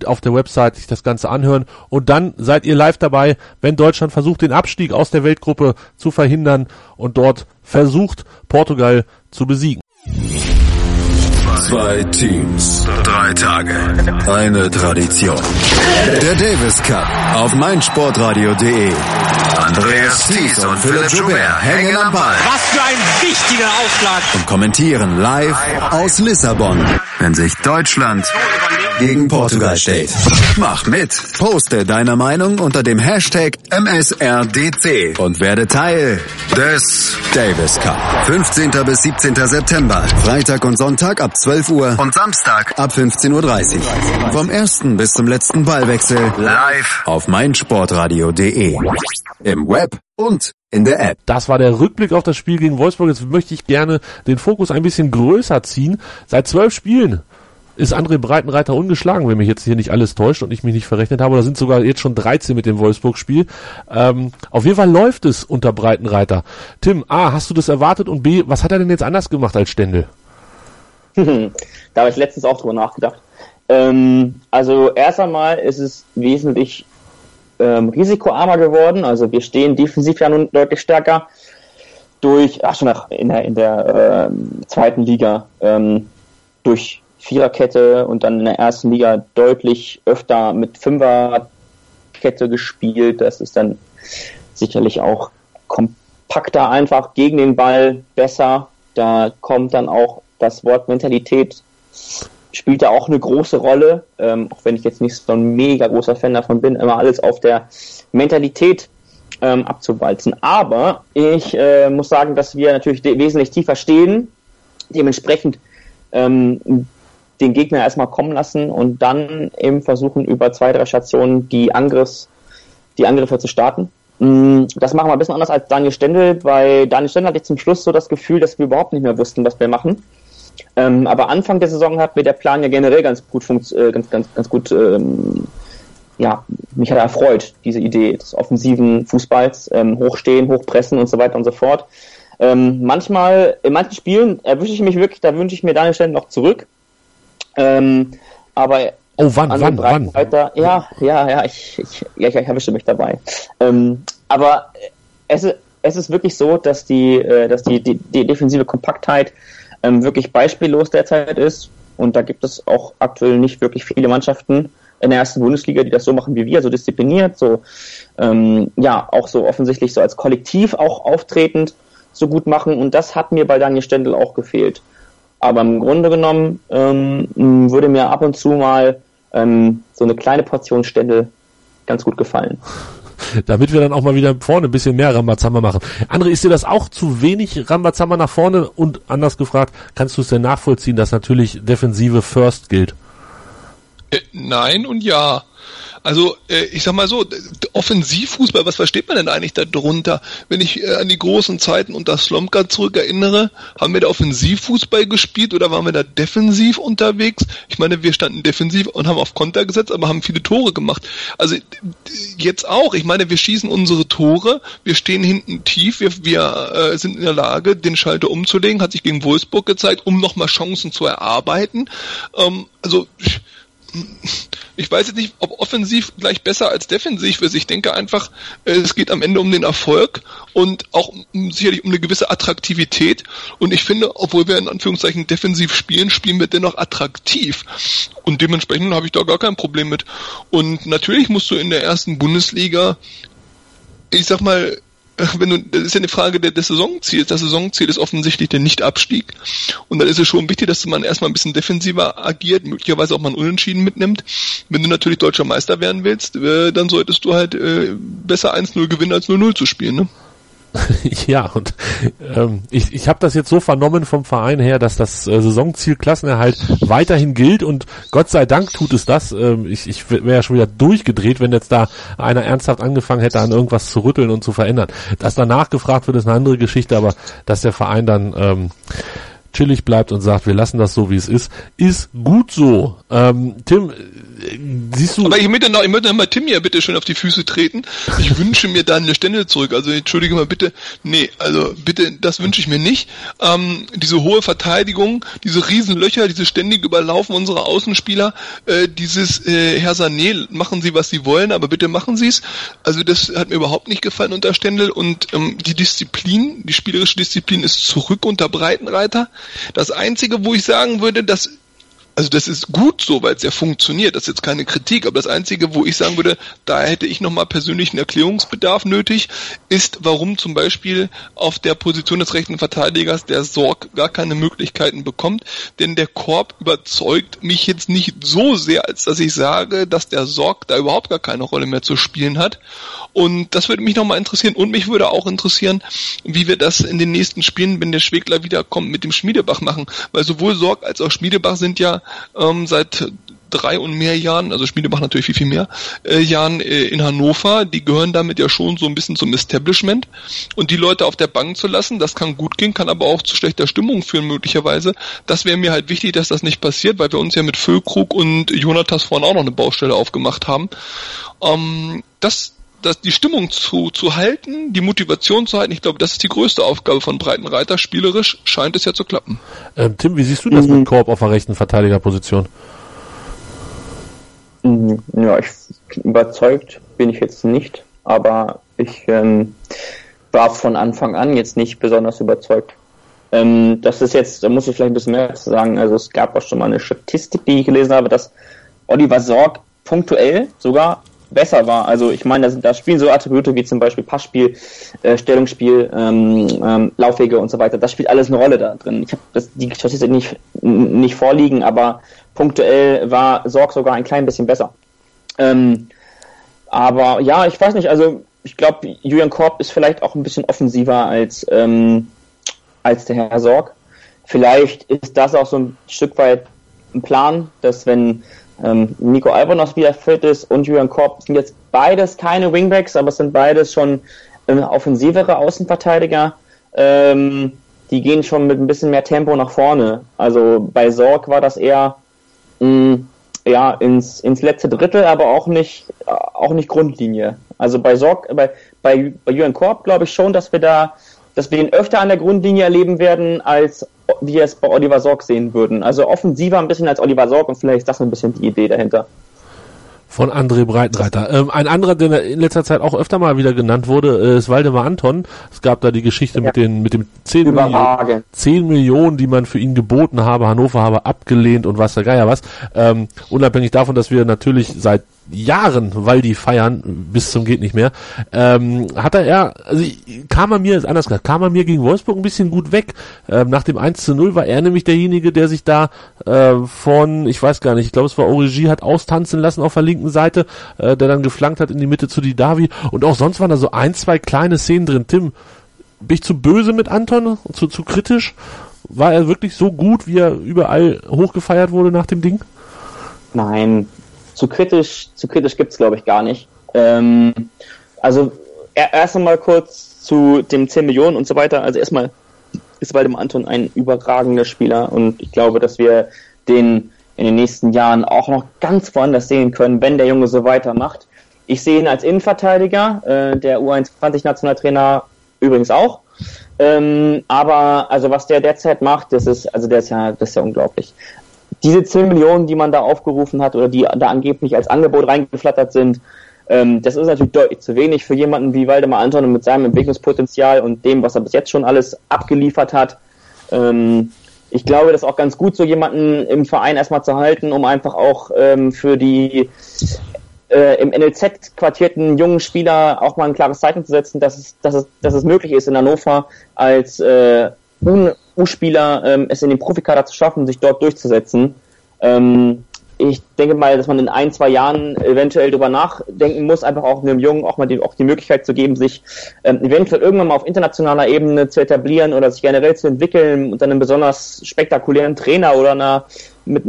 auf der Website sich das Ganze anhören und dann seid ihr live dabei, wenn Deutschland versucht, den Abstieg aus der Weltgruppe zu verhindern und dort versucht, Portugal zu besiegen. Zwei Teams, drei Tage, eine Tradition. Der Davis Cup auf meinsportradio.de. Andreas Thies und Philipp Joubert hängen am Ball. Was für ein wichtiger Aufschlag. Und kommentieren live aus Lissabon, wenn sich Deutschland gegen Portugal steht. Mach mit. Poste deine Meinung unter dem Hashtag MSRDC und werde Teil des Davis Cup. 15. bis 17. September. Freitag und Sonntag ab 12 Uhr und Samstag ab 15.30 Uhr. Vom ersten bis zum letzten Ballwechsel live auf meinsportradio.de. Im Web und in der App. Das war der Rückblick auf das Spiel gegen Wolfsburg. Jetzt möchte ich gerne den Fokus ein bisschen größer ziehen. Seit zwölf Spielen ist André Breitenreiter ungeschlagen, wenn mich jetzt hier nicht alles täuscht und ich mich nicht verrechnet habe. Oder sind sogar jetzt schon 13 mit dem Wolfsburg-Spiel. Ähm, auf jeden Fall läuft es unter Breitenreiter. Tim, A, hast du das erwartet? Und B, was hat er denn jetzt anders gemacht als Stendel? da habe ich letztens auch drüber nachgedacht. Ähm, also erst einmal ist es wesentlich ähm, risikoarmer geworden. Also wir stehen defensiv ja nun deutlich stärker durch, ach schon in der, in der ähm, zweiten Liga, ähm, durch Viererkette und dann in der ersten Liga deutlich öfter mit Fünferkette gespielt. Das ist dann sicherlich auch kompakter einfach gegen den Ball besser. Da kommt dann auch das Wort Mentalität spielt da auch eine große Rolle, ähm, auch wenn ich jetzt nicht so ein mega großer Fan davon bin, immer alles auf der Mentalität ähm, abzuwalzen. Aber ich äh, muss sagen, dass wir natürlich wesentlich tiefer stehen, dementsprechend ähm, den Gegner erstmal kommen lassen und dann eben versuchen, über zwei, drei Stationen die Angriffs, die Angriffe zu starten. Mm, das machen wir ein bisschen anders als Daniel Stendel. Bei Daniel Stendel hatte ich zum Schluss so das Gefühl, dass wir überhaupt nicht mehr wussten, was wir machen. Ähm, aber Anfang der Saison hat mir der Plan ja generell ganz gut äh, ganz, ganz, ganz gut, ähm, ja, mich hat er erfreut, diese Idee des offensiven Fußballs, ähm, hochstehen, hochpressen und so weiter und so fort. Ähm, manchmal, in manchen Spielen erwische ich mich wirklich, da wünsche ich mir Daniel Stendel noch zurück. Ähm, aber Oh, wann, wann, wann? Weiter, ja, ja, ja, ich, ich, ja, ich, ich erwische mich dabei. Ähm, aber es, es ist wirklich so, dass die, äh, dass die, die, die defensive Kompaktheit ähm, wirklich beispiellos derzeit ist. Und da gibt es auch aktuell nicht wirklich viele Mannschaften in der ersten Bundesliga, die das so machen wie wir, so diszipliniert, so ähm, ja, auch so offensichtlich so als Kollektiv auch auftretend so gut machen. Und das hat mir bei Daniel Stendel auch gefehlt. Aber im Grunde genommen ähm, würde mir ab und zu mal ähm, so eine kleine Portion Stendel ganz gut gefallen. Damit wir dann auch mal wieder vorne ein bisschen mehr Rambazamba machen. André, ist dir das auch zu wenig Rambazamba nach vorne? Und anders gefragt, kannst du es denn nachvollziehen, dass natürlich Defensive first gilt? Äh, nein und ja. Also äh, ich sag mal so, Offensivfußball, was versteht man denn eigentlich darunter? Wenn ich äh, an die großen Zeiten unter Slomka zurückerinnere, haben wir da Offensivfußball gespielt oder waren wir da defensiv unterwegs? Ich meine, wir standen defensiv und haben auf Konter gesetzt, aber haben viele Tore gemacht. Also jetzt auch, ich meine, wir schießen unsere Tore, wir stehen hinten tief, wir, wir äh, sind in der Lage, den Schalter umzulegen, hat sich gegen Wolfsburg gezeigt, um nochmal Chancen zu erarbeiten. Ähm, also ich weiß jetzt nicht, ob offensiv gleich besser als defensiv ist. Ich denke einfach, äh, es geht am Ende um den Erfolg und auch sicherlich um eine gewisse Attraktivität. Und ich finde, obwohl wir in Anführungszeichen defensiv spielen, spielen wir dennoch attraktiv. Und dementsprechend habe ich da gar kein Problem mit. Und natürlich musst du in der ersten Bundesliga ich sag mal, wenn du, das ist ja eine Frage des Saisonziels. Das Saisonziel ist offensichtlich der Nicht-Abstieg. Und dann ist es schon wichtig, dass man erstmal ein bisschen defensiver agiert, möglicherweise auch mal ein Unentschieden mitnimmt. Wenn du natürlich deutscher Meister werden willst, äh, dann solltest du halt äh, besser 1-0 gewinnen, als 0-0 zu spielen, ne? ja, und ähm, ich, ich habe das jetzt so vernommen vom Verein her, dass das äh, Saisonziel Klassenerhalt weiterhin gilt und Gott sei Dank tut es das. Ähm, ich ich wäre ja schon wieder durchgedreht, wenn jetzt da einer ernsthaft angefangen hätte, an irgendwas zu rütteln und zu verändern. Dass danach gefragt wird, ist eine andere Geschichte, aber dass der Verein dann ähm, chillig bleibt und sagt, wir lassen das so, wie es ist, ist gut so. Ähm, Tim, siehst du. Aber ich möchte noch, ich möchte noch mal Tim hier bitte schön auf die Füße treten. Ich wünsche mir da eine Stände zurück. Also entschuldige mal bitte. Nee, also bitte, das wünsche ich mir nicht. Ähm, diese hohe Verteidigung, diese Riesenlöcher, diese ständige Überlaufen unserer Außenspieler, äh, dieses äh, Herr Sané, machen Sie, was Sie wollen, aber bitte machen Sie es. Also das hat mir überhaupt nicht gefallen unter Stendel und ähm, die Disziplin, die spielerische Disziplin ist zurück unter Breitenreiter. Das Einzige, wo ich sagen würde, dass also das ist gut so, weil es ja funktioniert. Das ist jetzt keine Kritik, aber das Einzige, wo ich sagen würde, da hätte ich nochmal persönlichen Erklärungsbedarf nötig, ist, warum zum Beispiel auf der Position des rechten Verteidigers der Sorg gar keine Möglichkeiten bekommt. Denn der Korb überzeugt mich jetzt nicht so sehr, als dass ich sage, dass der Sorg da überhaupt gar keine Rolle mehr zu spielen hat. Und das würde mich nochmal interessieren. Und mich würde auch interessieren, wie wir das in den nächsten Spielen, wenn der Schwegler wiederkommt, mit dem Schmiedebach machen. Weil sowohl Sorg als auch Schmiedebach sind ja ähm, seit drei und mehr Jahren, also Schmiede machen natürlich viel, viel mehr, äh, Jahren äh, in Hannover, die gehören damit ja schon so ein bisschen zum Establishment und die Leute auf der Bank zu lassen, das kann gut gehen, kann aber auch zu schlechter Stimmung führen möglicherweise. Das wäre mir halt wichtig, dass das nicht passiert, weil wir uns ja mit Füllkrug und Jonathas vorhin auch noch eine Baustelle aufgemacht haben. Ähm, das das, die Stimmung zu, zu halten, die Motivation zu halten, ich glaube, das ist die größte Aufgabe von Breitenreiter. Spielerisch scheint es ja zu klappen. Ähm, Tim, wie siehst du das mhm. mit Korb auf der rechten Verteidigerposition? Mhm. Ja, ich überzeugt bin ich jetzt nicht, aber ich ähm, war von Anfang an jetzt nicht besonders überzeugt. Ähm, das ist jetzt, da muss ich vielleicht ein bisschen mehr zu sagen. Also es gab auch schon mal eine Statistik, die ich gelesen habe, dass Oliver Sorg punktuell sogar besser war. Also ich meine, da, da spielen so Attribute wie zum Beispiel Passspiel, äh, Stellungsspiel, ähm, ähm, Laufwege und so weiter. Das spielt alles eine Rolle da drin. Ich habe die Statistik nicht, nicht vorliegen, aber punktuell war Sorg sogar ein klein bisschen besser. Ähm, aber ja, ich weiß nicht, also ich glaube, Julian Korb ist vielleicht auch ein bisschen offensiver als, ähm, als der Herr Sorg. Vielleicht ist das auch so ein Stück weit ein Plan, dass wenn ähm, Nico Albonos wieder fit ist und Julian Korb sind jetzt beides keine Wingbacks, aber es sind beides schon ähm, offensivere Außenverteidiger. Ähm, die gehen schon mit ein bisschen mehr Tempo nach vorne. Also bei Sorg war das eher mh, mm, ja ins, ins letzte Drittel, aber auch nicht auch nicht Grundlinie. Also bei Sorg, bei bei, bei Julian Korb glaube ich schon, dass wir da dass wir ihn öfter an der Grundlinie erleben werden, als wir es bei Oliver Sorg sehen würden. Also offensiver ein bisschen als Oliver Sorg und vielleicht ist das ein bisschen die Idee dahinter. Von André Breitenreiter. Ähm, ein anderer, der in letzter Zeit auch öfter mal wieder genannt wurde, äh, ist Waldemar Anton. Es gab da die Geschichte ja. mit den mit dem 10 Millionen, 10 Millionen, die man für ihn geboten habe. Hannover habe abgelehnt und was der Geier was. Ähm, unabhängig davon, dass wir natürlich seit Jahren Waldi feiern, bis zum geht nicht mehr, ähm, hat er, ja, also kam er mir, anders gesagt, kam er mir gegen Wolfsburg ein bisschen gut weg. Ähm, nach dem 1 zu 0 war er nämlich derjenige, der sich da äh, von, ich weiß gar nicht, ich glaube es war Origi, hat austanzen lassen auf der linken Seite, äh, der dann geflankt hat in die Mitte zu die Davi und auch sonst waren da so ein, zwei kleine Szenen drin. Tim, bin ich zu böse mit Anton, zu, zu kritisch? War er wirklich so gut, wie er überall hochgefeiert wurde nach dem Ding? Nein, zu kritisch, zu kritisch gibt's glaube ich gar nicht. Ähm, also erst einmal kurz zu dem 10 Millionen und so weiter. Also erstmal ist Waldemar Anton ein überragender Spieler und ich glaube, dass wir den in den nächsten Jahren auch noch ganz woanders sehen können, wenn der Junge so weitermacht. Ich sehe ihn als Innenverteidiger, äh, der U21-Nationaltrainer übrigens auch. Ähm, aber also was der derzeit macht, das ist, also der ist ja, das ist ja unglaublich. Diese 10 Millionen, die man da aufgerufen hat oder die da angeblich als Angebot reingeflattert sind, ähm, das ist natürlich deutlich zu wenig für jemanden wie Waldemar Anton mit seinem Entwicklungspotenzial und dem, was er bis jetzt schon alles abgeliefert hat. Ähm, ich glaube, das ist auch ganz gut, so jemanden im Verein erstmal zu halten, um einfach auch ähm, für die äh, im NLZ quartierten jungen Spieler auch mal ein klares Zeichen zu setzen, dass es, dass es, dass es möglich ist, in Hannover als äh, U-Spieler ähm, es in den Profikader zu schaffen, sich dort durchzusetzen. Ähm, ich denke mal, dass man in ein, zwei Jahren eventuell darüber nachdenken muss, einfach auch einem Jungen auch mal die, auch die Möglichkeit zu geben, sich ähm, eventuell irgendwann mal auf internationaler Ebene zu etablieren oder sich generell zu entwickeln unter einem besonders spektakulären Trainer oder einer, mit,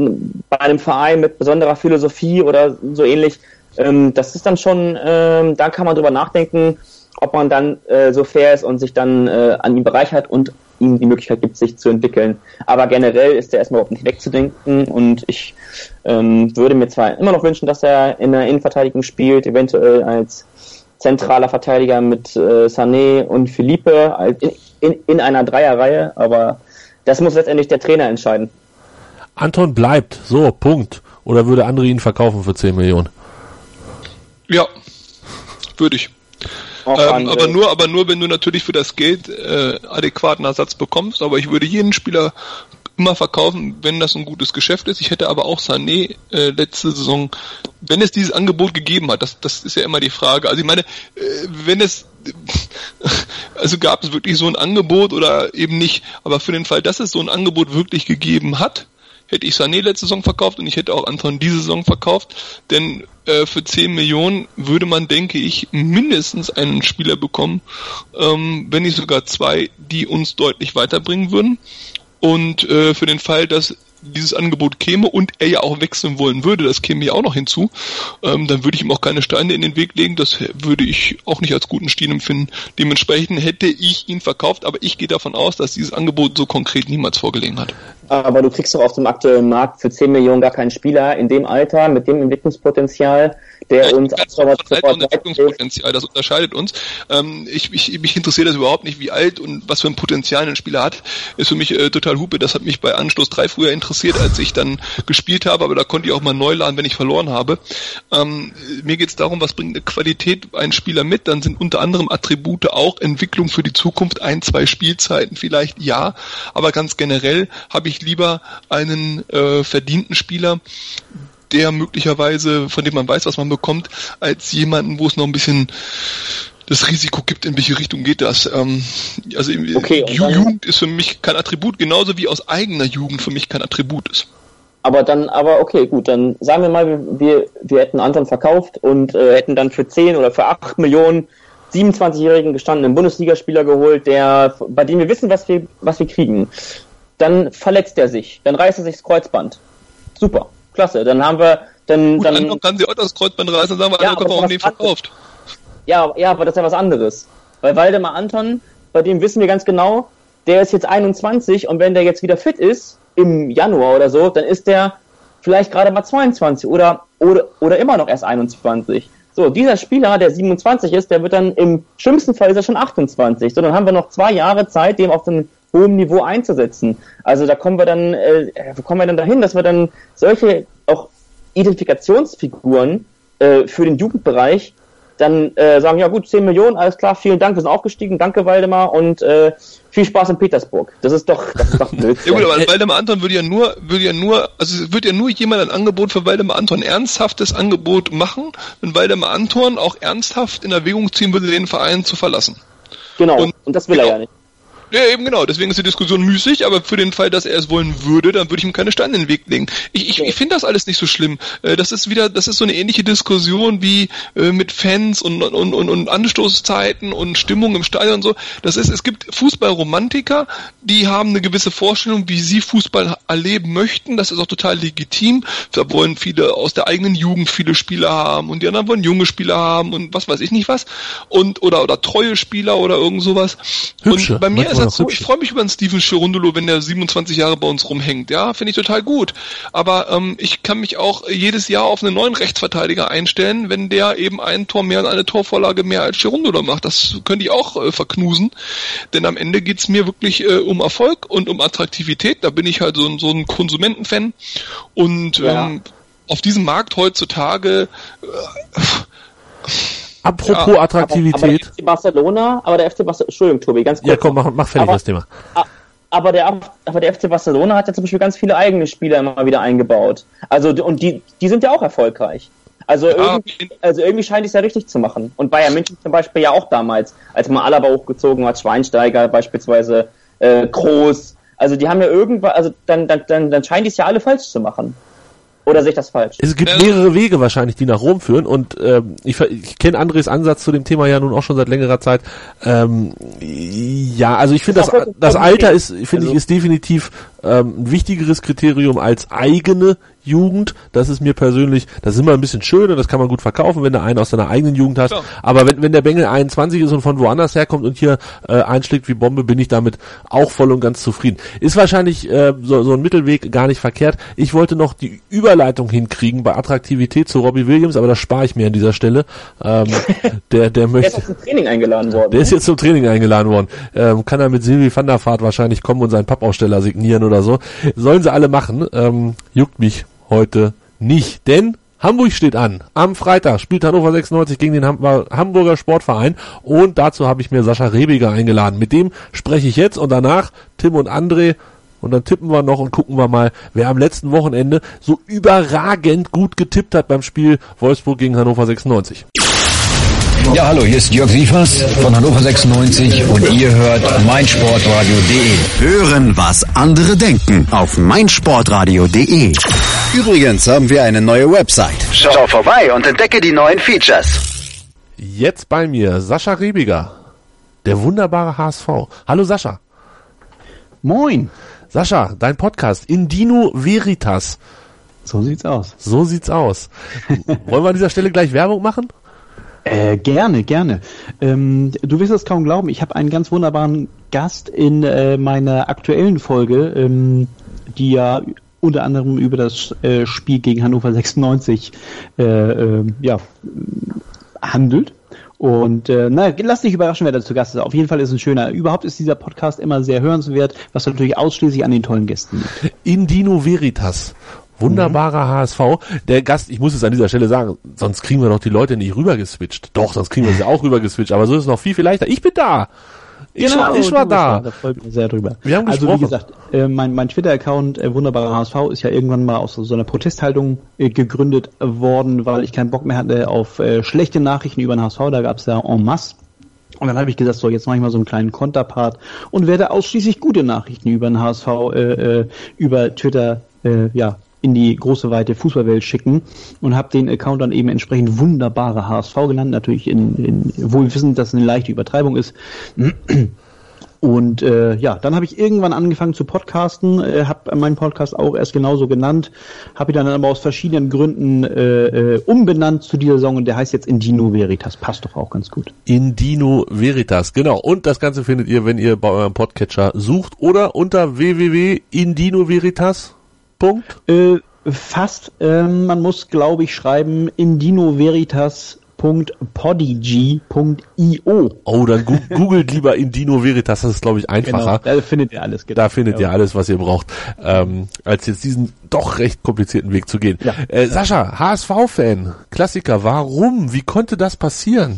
bei einem Verein mit besonderer Philosophie oder so ähnlich. Ähm, das ist dann schon, ähm, da kann man drüber nachdenken, ob man dann äh, so fair ist und sich dann äh, an ihm bereichert und ihm die Möglichkeit gibt, sich zu entwickeln. Aber generell ist er erstmal überhaupt nicht wegzudenken und ich ähm, würde mir zwar immer noch wünschen, dass er in der Innenverteidigung spielt, eventuell als zentraler Verteidiger mit äh, Sané und Philippe in, in, in einer Dreierreihe, aber das muss letztendlich der Trainer entscheiden. Anton bleibt, so, Punkt. Oder würde andere ihn verkaufen für 10 Millionen? Ja, würde ich. Ähm, aber nur, aber nur, wenn du natürlich für das Geld äh, adäquaten Ersatz bekommst. Aber ich würde jeden Spieler immer verkaufen, wenn das ein gutes Geschäft ist. Ich hätte aber auch Sané äh, letzte Saison, wenn es dieses Angebot gegeben hat, das, das ist ja immer die Frage. Also ich meine, äh, wenn es also gab es wirklich so ein Angebot oder eben nicht, aber für den Fall, dass es so ein Angebot wirklich gegeben hat, hätte ich Sané letzte Saison verkauft und ich hätte auch Anton diese Saison verkauft, denn äh, für 10 Millionen würde man, denke ich, mindestens einen Spieler bekommen, ähm, wenn nicht sogar zwei, die uns deutlich weiterbringen würden. Und äh, für den Fall, dass dieses Angebot käme und er ja auch wechseln wollen würde, das käme ja auch noch hinzu, ähm, dann würde ich ihm auch keine Steine in den Weg legen, das würde ich auch nicht als guten Stil empfinden. Dementsprechend hätte ich ihn verkauft, aber ich gehe davon aus, dass dieses Angebot so konkret niemals vorgelegen hat. Aber du kriegst doch auf dem aktuellen Markt für 10 Millionen gar keinen Spieler in dem Alter, mit dem Entwicklungspotenzial, der ja, uns sofort Entwicklungspotenzial, das unterscheidet uns. Ähm, ich, ich, mich interessiert das überhaupt nicht, wie alt und was für ein Potenzial ein Spieler hat. Ist für mich äh, total Hupe. Das hat mich bei Anstoß 3 früher interessiert, als ich dann gespielt habe, aber da konnte ich auch mal neu laden, wenn ich verloren habe. Ähm, mir geht es darum, was bringt eine Qualität ein Spieler mit? Dann sind unter anderem Attribute auch Entwicklung für die Zukunft, ein, zwei Spielzeiten vielleicht, ja, aber ganz generell habe ich lieber einen äh, verdienten Spieler, der möglicherweise, von dem man weiß, was man bekommt, als jemanden, wo es noch ein bisschen das Risiko gibt, in welche Richtung geht das. Ähm, also okay, Jugend ist für mich kein Attribut, genauso wie aus eigener Jugend für mich kein Attribut ist. Aber dann, aber okay, gut, dann sagen wir mal, wir, wir hätten Anton verkauft und äh, hätten dann für 10 oder für 8 Millionen 27-jährigen gestandenen Bundesligaspieler geholt, der, bei dem wir wissen, was wir, was wir kriegen. Dann verletzt er sich, dann reißt er sich das Kreuzband. Super klasse. Dann haben wir, dann, Gut, dann kann sie auch das Kreuzband reißen und sagen, wir, ja, aber auch nicht verkauft. Ja, ja, aber das ist ja was anderes. Weil Waldemar Anton, bei dem wissen wir ganz genau, der ist jetzt 21 und wenn der jetzt wieder fit ist, im Januar oder so, dann ist der vielleicht gerade mal 22 oder, oder, oder immer noch erst 21. So, dieser Spieler, der 27 ist, der wird dann im schlimmsten Fall ist er schon 28. So, dann haben wir noch zwei Jahre Zeit, dem auf den hohem Niveau einzusetzen. Also da kommen wir dann, äh, wo kommen wir dann dahin, dass wir dann solche auch Identifikationsfiguren äh, für den Jugendbereich dann äh, sagen, ja gut, 10 Millionen, alles klar, vielen Dank, wir sind aufgestiegen, danke Waldemar und äh, viel Spaß in Petersburg. Das ist doch, das ist doch blöd. ja gut, aber Waldemar Anton würde ja nur, würde ja nur, also würde ja nur jemand ein Angebot für Waldemar Anton, ernsthaftes Angebot machen, wenn Waldemar Anton auch ernsthaft in Erwägung ziehen würde, den Verein zu verlassen. Genau, und, und das will genau. er ja nicht. Ja, eben genau. Deswegen ist die Diskussion müßig, aber für den Fall, dass er es wollen würde, dann würde ich ihm keine Steine in den Weg legen. Ich, ich, ich finde das alles nicht so schlimm. Äh, das ist wieder, das ist so eine ähnliche Diskussion wie äh, mit Fans und, und, und, und Anstoßzeiten und Stimmung im Stadion und so. Das ist, es gibt Fußballromantiker, die haben eine gewisse Vorstellung, wie sie Fußball erleben möchten. Das ist auch total legitim. Da wollen viele aus der eigenen Jugend viele Spieler haben und die anderen wollen junge Spieler haben und was weiß ich nicht was. Und, oder, oder treue Spieler oder irgend sowas. Hübsche, und bei mir ist das so, ich freue mich über einen Steven Cherundolo, wenn der 27 Jahre bei uns rumhängt. Ja, finde ich total gut. Aber ähm, ich kann mich auch jedes Jahr auf einen neuen Rechtsverteidiger einstellen, wenn der eben ein Tor mehr und eine Torvorlage mehr als Cherundolo macht. Das könnte ich auch äh, verknusen. Denn am Ende geht's mir wirklich äh, um Erfolg und um Attraktivität. Da bin ich halt so, so ein Konsumentenfan. Und Ja. ähm, auf diesem Markt heutzutage äh, Apropos Ja, Aber, aber Attraktivität. der FC Barcelona, aber der FC Barcelona, Entschuldigung, Tobi, ganz kurz. ja, komm, mach, mach fertig Aber- das Thema. Aber der, aber der FC Barcelona hat ja zum Beispiel ganz viele eigene Spieler immer wieder eingebaut. Also, und die, die sind ja auch erfolgreich. Also, irgendwie, also irgendwie scheint es ja richtig zu machen. Und Bayern München zum Beispiel ja auch damals, als man Alaba hochgezogen hat, Schweinsteiger beispielsweise, äh, Groß. Also die haben ja irgendwann, also dann, dann, dann, dann scheint die es ja alle falsch zu machen. Oder sehe ich das falsch? Es gibt Ja. mehrere Wege wahrscheinlich, die nach Rom führen und ähm, ich, ich kenne Andres Ansatz zu dem Thema ja nun auch schon seit längerer Zeit. Ähm, ja, also ich finde das, das Alter ist, finde ich, Also- ist definitiv ähm, ein wichtigeres Kriterium als eigene Jugend. Das ist mir persönlich, das ist immer ein bisschen schön und das kann man gut verkaufen, wenn du einen aus deiner eigenen Jugend hast. Klar. Aber wenn, wenn der Bengel 21 ist und von woanders herkommt und hier äh, einschlägt wie Bombe, bin ich damit auch voll und ganz zufrieden. Ist wahrscheinlich äh, so, so ein Mittelweg gar nicht verkehrt. Ich wollte noch die Überleitung hinkriegen bei Attraktivität zu Robbie Williams, aber das spare ich mir an dieser Stelle. Ähm, der, der Der ist möchte. auch zum Training eingeladen worden. Der ist jetzt zum Training eingeladen worden. Ähm, kann er mit Silvi van der Vaart wahrscheinlich kommen und seinen Pappaussteller signieren oder so. Sollen sie alle machen. Ähm, juckt mich heute nicht. Denn Hamburg steht an. Am Freitag spielt Hannover 96 gegen den Ham Hamburger Sportverein. Und dazu habe ich mir Sascha Rebiger eingeladen. Mit dem spreche ich jetzt und danach Tim und André. Und dann tippen wir noch und gucken wir mal, wer am letzten Wochenende so überragend gut getippt hat beim Spiel Wolfsburg gegen Hannover 96. Ja, hallo, hier ist Jörg Sievers von Hannover 96 und ihr hört meinsportradio.de. Hören, was andere denken auf meinsportradio.de. Übrigens haben wir eine neue Website. Schau vorbei und entdecke die neuen Features. Jetzt bei mir Sascha Rebiger, der wunderbare HSV. Hallo Sascha. Moin. Sascha, dein Podcast Indino Veritas. So sieht's aus. So sieht's aus. Wollen wir an dieser Stelle gleich Werbung machen? Äh, gerne, gerne. Ähm, du wirst es kaum glauben, ich habe einen ganz wunderbaren Gast in äh, meiner aktuellen Folge, ähm, die ja unter anderem über das äh, Spiel gegen Hannover 96 äh, äh, ja, handelt. Und äh, na, lass dich überraschen, wer da zu Gast ist. Auf jeden Fall ist es ein schöner. Überhaupt ist dieser Podcast immer sehr hörenswert, was natürlich ausschließlich an den tollen Gästen liegt. Indino Veritas. Wunderbarer HSV. Der Gast, ich muss es an dieser Stelle sagen, sonst kriegen wir doch die Leute nicht rübergeswitcht. Doch, sonst kriegen wir sie auch rübergeswitcht, aber so ist es noch viel, viel leichter. Ich bin da. Ich, war, ich war da. Da freut mich sehr drüber. Wir haben also gesprochen. wie gesagt, äh, mein, mein Twitter-Account äh, wunderbarer HSV ist ja irgendwann mal aus so, einer Protesthaltung äh, gegründet worden, weil ich keinen Bock mehr hatte auf äh, schlechte Nachrichten über den HSV. Da gab es ja en masse. Und dann habe ich gesagt, so jetzt mache ich mal so einen kleinen Konterpart und werde ausschließlich gute Nachrichten über den HSV äh, über Twitter ja in die große weite Fußballwelt schicken und habe den Account dann eben entsprechend wunderbare HSV genannt, natürlich in, in wohl wissend, dass es eine leichte Übertreibung ist. Und äh, ja, dann habe ich irgendwann angefangen zu podcasten, äh, habe meinen Podcast auch erst genauso genannt, habe ihn dann aber aus verschiedenen Gründen äh, äh, umbenannt zu dieser Song und der heißt jetzt Indino Veritas. Passt doch auch ganz gut. Indino Veritas, genau. Und das Ganze findet ihr, wenn ihr bei eurem Podcatcher sucht oder unter www.indinoveritas. Punkt. Äh, fast, ähm, man muss glaube ich schreiben indinoVeritas.podigy.io. Oh, dann googelt lieber Indino Veritas, das ist glaube ich einfacher. da findet ihr alles. Genau. Da findet ihr alles, was ihr braucht, ähm, als jetzt diesen doch recht komplizierten Weg zu gehen. Ja. Äh, Sascha, HSV-Fan, Klassiker, warum? Wie konnte das passieren?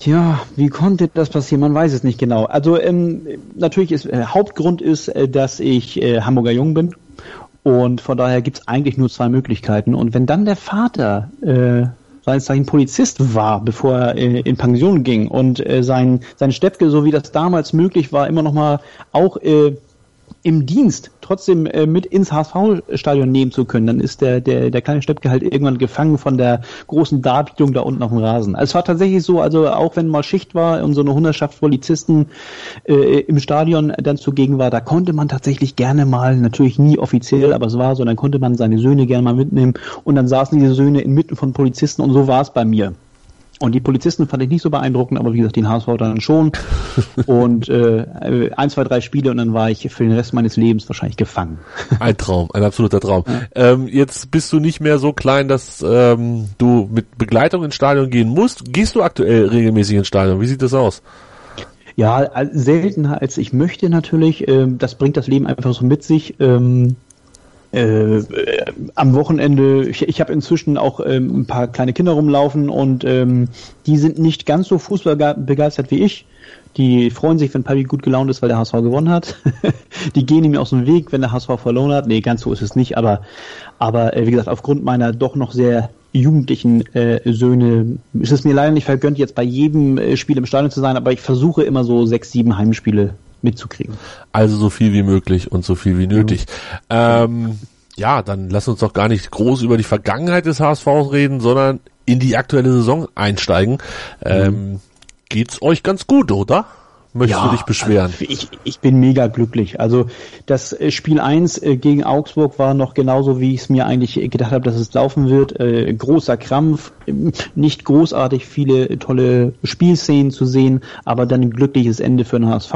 Tja, wie konnte das passieren? Man weiß es nicht genau. Also ähm, natürlich ist äh, Hauptgrund ist, äh, dass ich äh, Hamburger Jung bin und von daher gibt's eigentlich nur zwei Möglichkeiten. Und wenn dann der Vater, äh, sagen weil es ein Polizist war, bevor er äh, in Pension ging und äh, sein, sein Steppke, so wie das damals möglich war, immer noch mal auch äh, im Dienst trotzdem äh, mit ins HSV-Stadion nehmen zu können, dann ist der, der, der kleine Steppke halt irgendwann gefangen von der großen Darbietung da unten auf dem Rasen. Also es war tatsächlich so, also auch wenn mal Schicht war und so eine Hundertschaft Polizisten äh, im Stadion dann zugegen war, da konnte man tatsächlich gerne mal, natürlich nie offiziell, aber es war so, dann konnte man seine Söhne gerne mal mitnehmen und dann saßen diese Söhne inmitten von Polizisten und so war es bei mir. Und die Polizisten fand ich nicht so beeindruckend, aber wie gesagt, den HSV dann schon. und äh, ein, zwei, drei Spiele und dann war ich für den Rest meines Lebens wahrscheinlich gefangen. Ein Traum, ein absoluter Traum. Ja. Ähm, jetzt bist du nicht mehr so klein, dass ähm, du mit Begleitung ins Stadion gehen musst. Gehst du aktuell regelmäßig ins Stadion? Wie sieht das aus? Ja, seltener als ich möchte natürlich. Ähm, das bringt das Leben einfach so mit sich. Äh, am Wochenende, ich, ich habe inzwischen auch ähm, ein paar kleine Kinder rumlaufen und ähm, die sind nicht ganz so fußballbegeistert wie ich. Die freuen sich, wenn Papi gut gelaunt ist, weil der HSV gewonnen hat. die gehen ihm aus dem Weg, wenn der HSV verloren hat. Nee, ganz so ist es nicht, aber, aber äh, wie gesagt, aufgrund meiner doch noch sehr jugendlichen äh, Söhne ist es mir leider nicht vergönnt, jetzt bei jedem äh, Spiel im Stadion zu sein, aber ich versuche immer so sechs, sieben Heimspiele mitzukriegen. Also so viel wie möglich und so viel wie nötig. Ja. Ähm, ja, dann lass uns doch gar nicht groß über die Vergangenheit des HSV reden, sondern in die aktuelle Saison einsteigen. Ähm, mhm. geht's euch ganz gut, oder? Möchtest ja, du dich beschweren? Also ich, ich bin mega glücklich. Also das äh, Spiel 1 äh, gegen Augsburg war noch genauso, wie ich es mir eigentlich gedacht habe, dass es laufen wird. Äh, großer Krampf, nicht großartig viele tolle Spielszenen zu sehen, aber dann ein glückliches Ende für den HSV.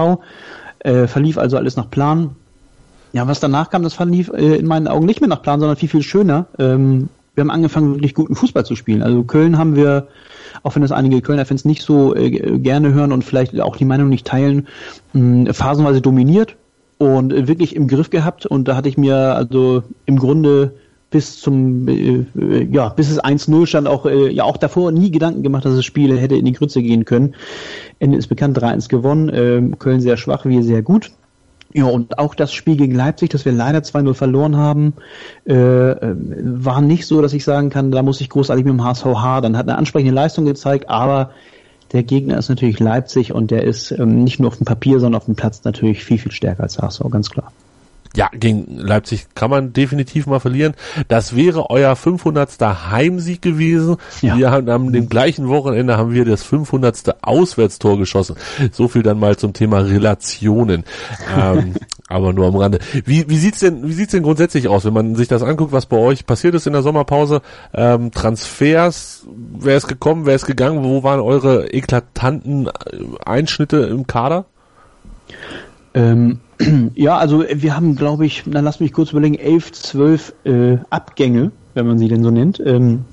verlief also alles nach Plan. Ja, was danach kam, das verlief in meinen Augen nicht mehr nach Plan, sondern viel, viel schöner. Ähm, wir haben angefangen, wirklich guten Fußball zu spielen. Also Köln haben wir auch wenn das einige Kölner Fans nicht so äh, gerne hören und vielleicht auch die Meinung nicht teilen, mh, phasenweise dominiert und äh, wirklich im Griff gehabt. Und da hatte ich mir also im Grunde bis zum äh, ja bis es 1-0 stand auch äh, ja auch davor nie Gedanken gemacht, dass das Spiel hätte in die Grütze gehen können. Ende ist bekannt 3-1 gewonnen, äh, Köln sehr schwach, wir sehr gut. Ja, und auch das Spiel gegen Leipzig, das wir leider 2-0 verloren haben, äh, äh, war nicht so, dass ich sagen kann, da muss ich großartig mit dem HSV hadern. Hat eine ansprechende Leistung gezeigt, aber der Gegner ist natürlich Leipzig und der ist ähm, nicht nur auf dem Papier, sondern auf dem Platz natürlich viel, viel stärker als HSV, ganz klar ja, gegen Leipzig kann man definitiv mal verlieren. Das wäre euer 500. Heimsieg gewesen. Ja. Wir haben am dem gleichen Wochenende haben wir das 500. Auswärtstor geschossen. So viel dann mal zum Thema Relationen. ähm, aber nur am Rande. Wie, wie sieht's denn, wie sieht's denn grundsätzlich aus, wenn man sich das anguckt, was bei euch passiert ist in der Sommerpause? Ähm, Transfers, wer ist gekommen, wer ist gegangen? Wo waren eure eklatanten Einschnitte im Kader? Ähm, ja, also wir haben, glaube ich, dann lass mich kurz überlegen, elf, zwölf äh, Abgänge, wenn man sie denn so nennt, ähm,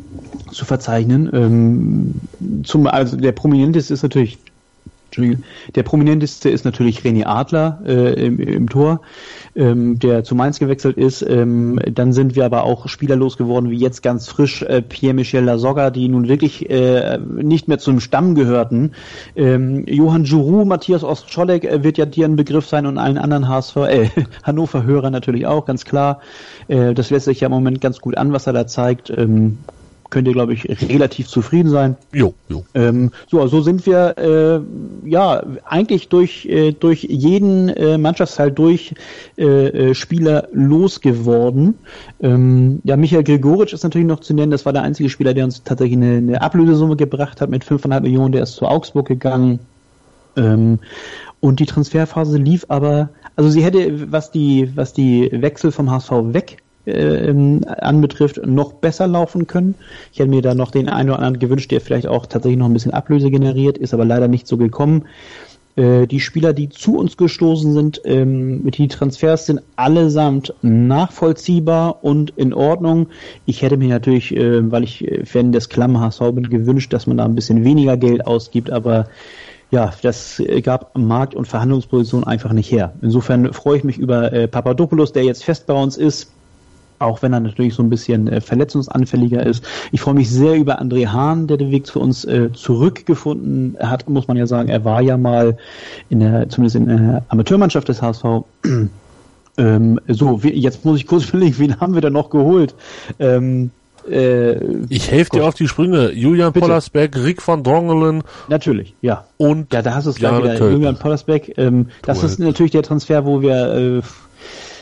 zu verzeichnen. Ähm, zum, also der prominenteste ist natürlich, der prominenteste ist natürlich René Adler äh, im, im Tor ähm, der zu Mainz gewechselt ist. Ähm, dann sind wir aber auch Spieler losgeworden, wie jetzt ganz frisch äh, Pierre-Michel Lasogga, die nun wirklich äh, nicht mehr zum Stamm gehörten. Ähm, Johann Giroux, Matthias Ostscholek äh, wird ja dir ein Begriff sein und allen anderen HSV, äh, Hannover-Hörer natürlich auch, ganz klar. Äh, das lässt sich ja im Moment ganz gut an, was er da zeigt. Könnt ihr, glaube ich, relativ zufrieden sein. Jo, jo. Ähm, so, so sind wir äh, ja eigentlich durch äh, durch jeden äh, Mannschaftsteil durch äh, äh, Spieler losgeworden. Ähm, ja, Michael Gregoritsch ist natürlich noch zu nennen. Das war der einzige Spieler, der uns tatsächlich eine, eine Ablösesumme gebracht hat mit 5,5 Millionen. Der ist zu Augsburg gegangen. Ähm, und die Transferphase lief aber, also sie hätte, was die, was die Wechsel vom HSV weg äh, anbetrifft, noch besser laufen können. Ich hätte mir da noch den einen oder anderen gewünscht, der vielleicht auch tatsächlich noch ein bisschen Ablöse generiert, ist aber leider nicht so gekommen. Äh, die Spieler, die zu uns gestoßen sind, ähm, die Transfers sind allesamt nachvollziehbar und in Ordnung. Ich hätte mir natürlich, äh, weil ich äh, Fan des Klamm bin, gewünscht, dass man da ein bisschen weniger Geld ausgibt, aber ja, das gab Markt- und Verhandlungsposition einfach nicht her. Insofern freue ich mich über Papadopoulos, der jetzt fest bei uns ist auch wenn er natürlich so ein bisschen äh, verletzungsanfälliger ist. Ich freue mich sehr über André Hahn, der den Weg zu uns äh, zurückgefunden hat, muss man ja sagen. Er war ja mal in der, zumindest in der Amateurmannschaft des HSV. ähm, so, wie, jetzt muss ich kurz überlegen, wen haben wir da noch geholt? Ähm, Äh, ich helfe dir auf die Sprünge. Julian Bitte. Pollersbeck, Rick van Drongelen natürlich, ja. und Ja, da hast du es gleich wieder. Julian Pollersbeck. Ähm, das ist natürlich der Transfer, wo wir, äh,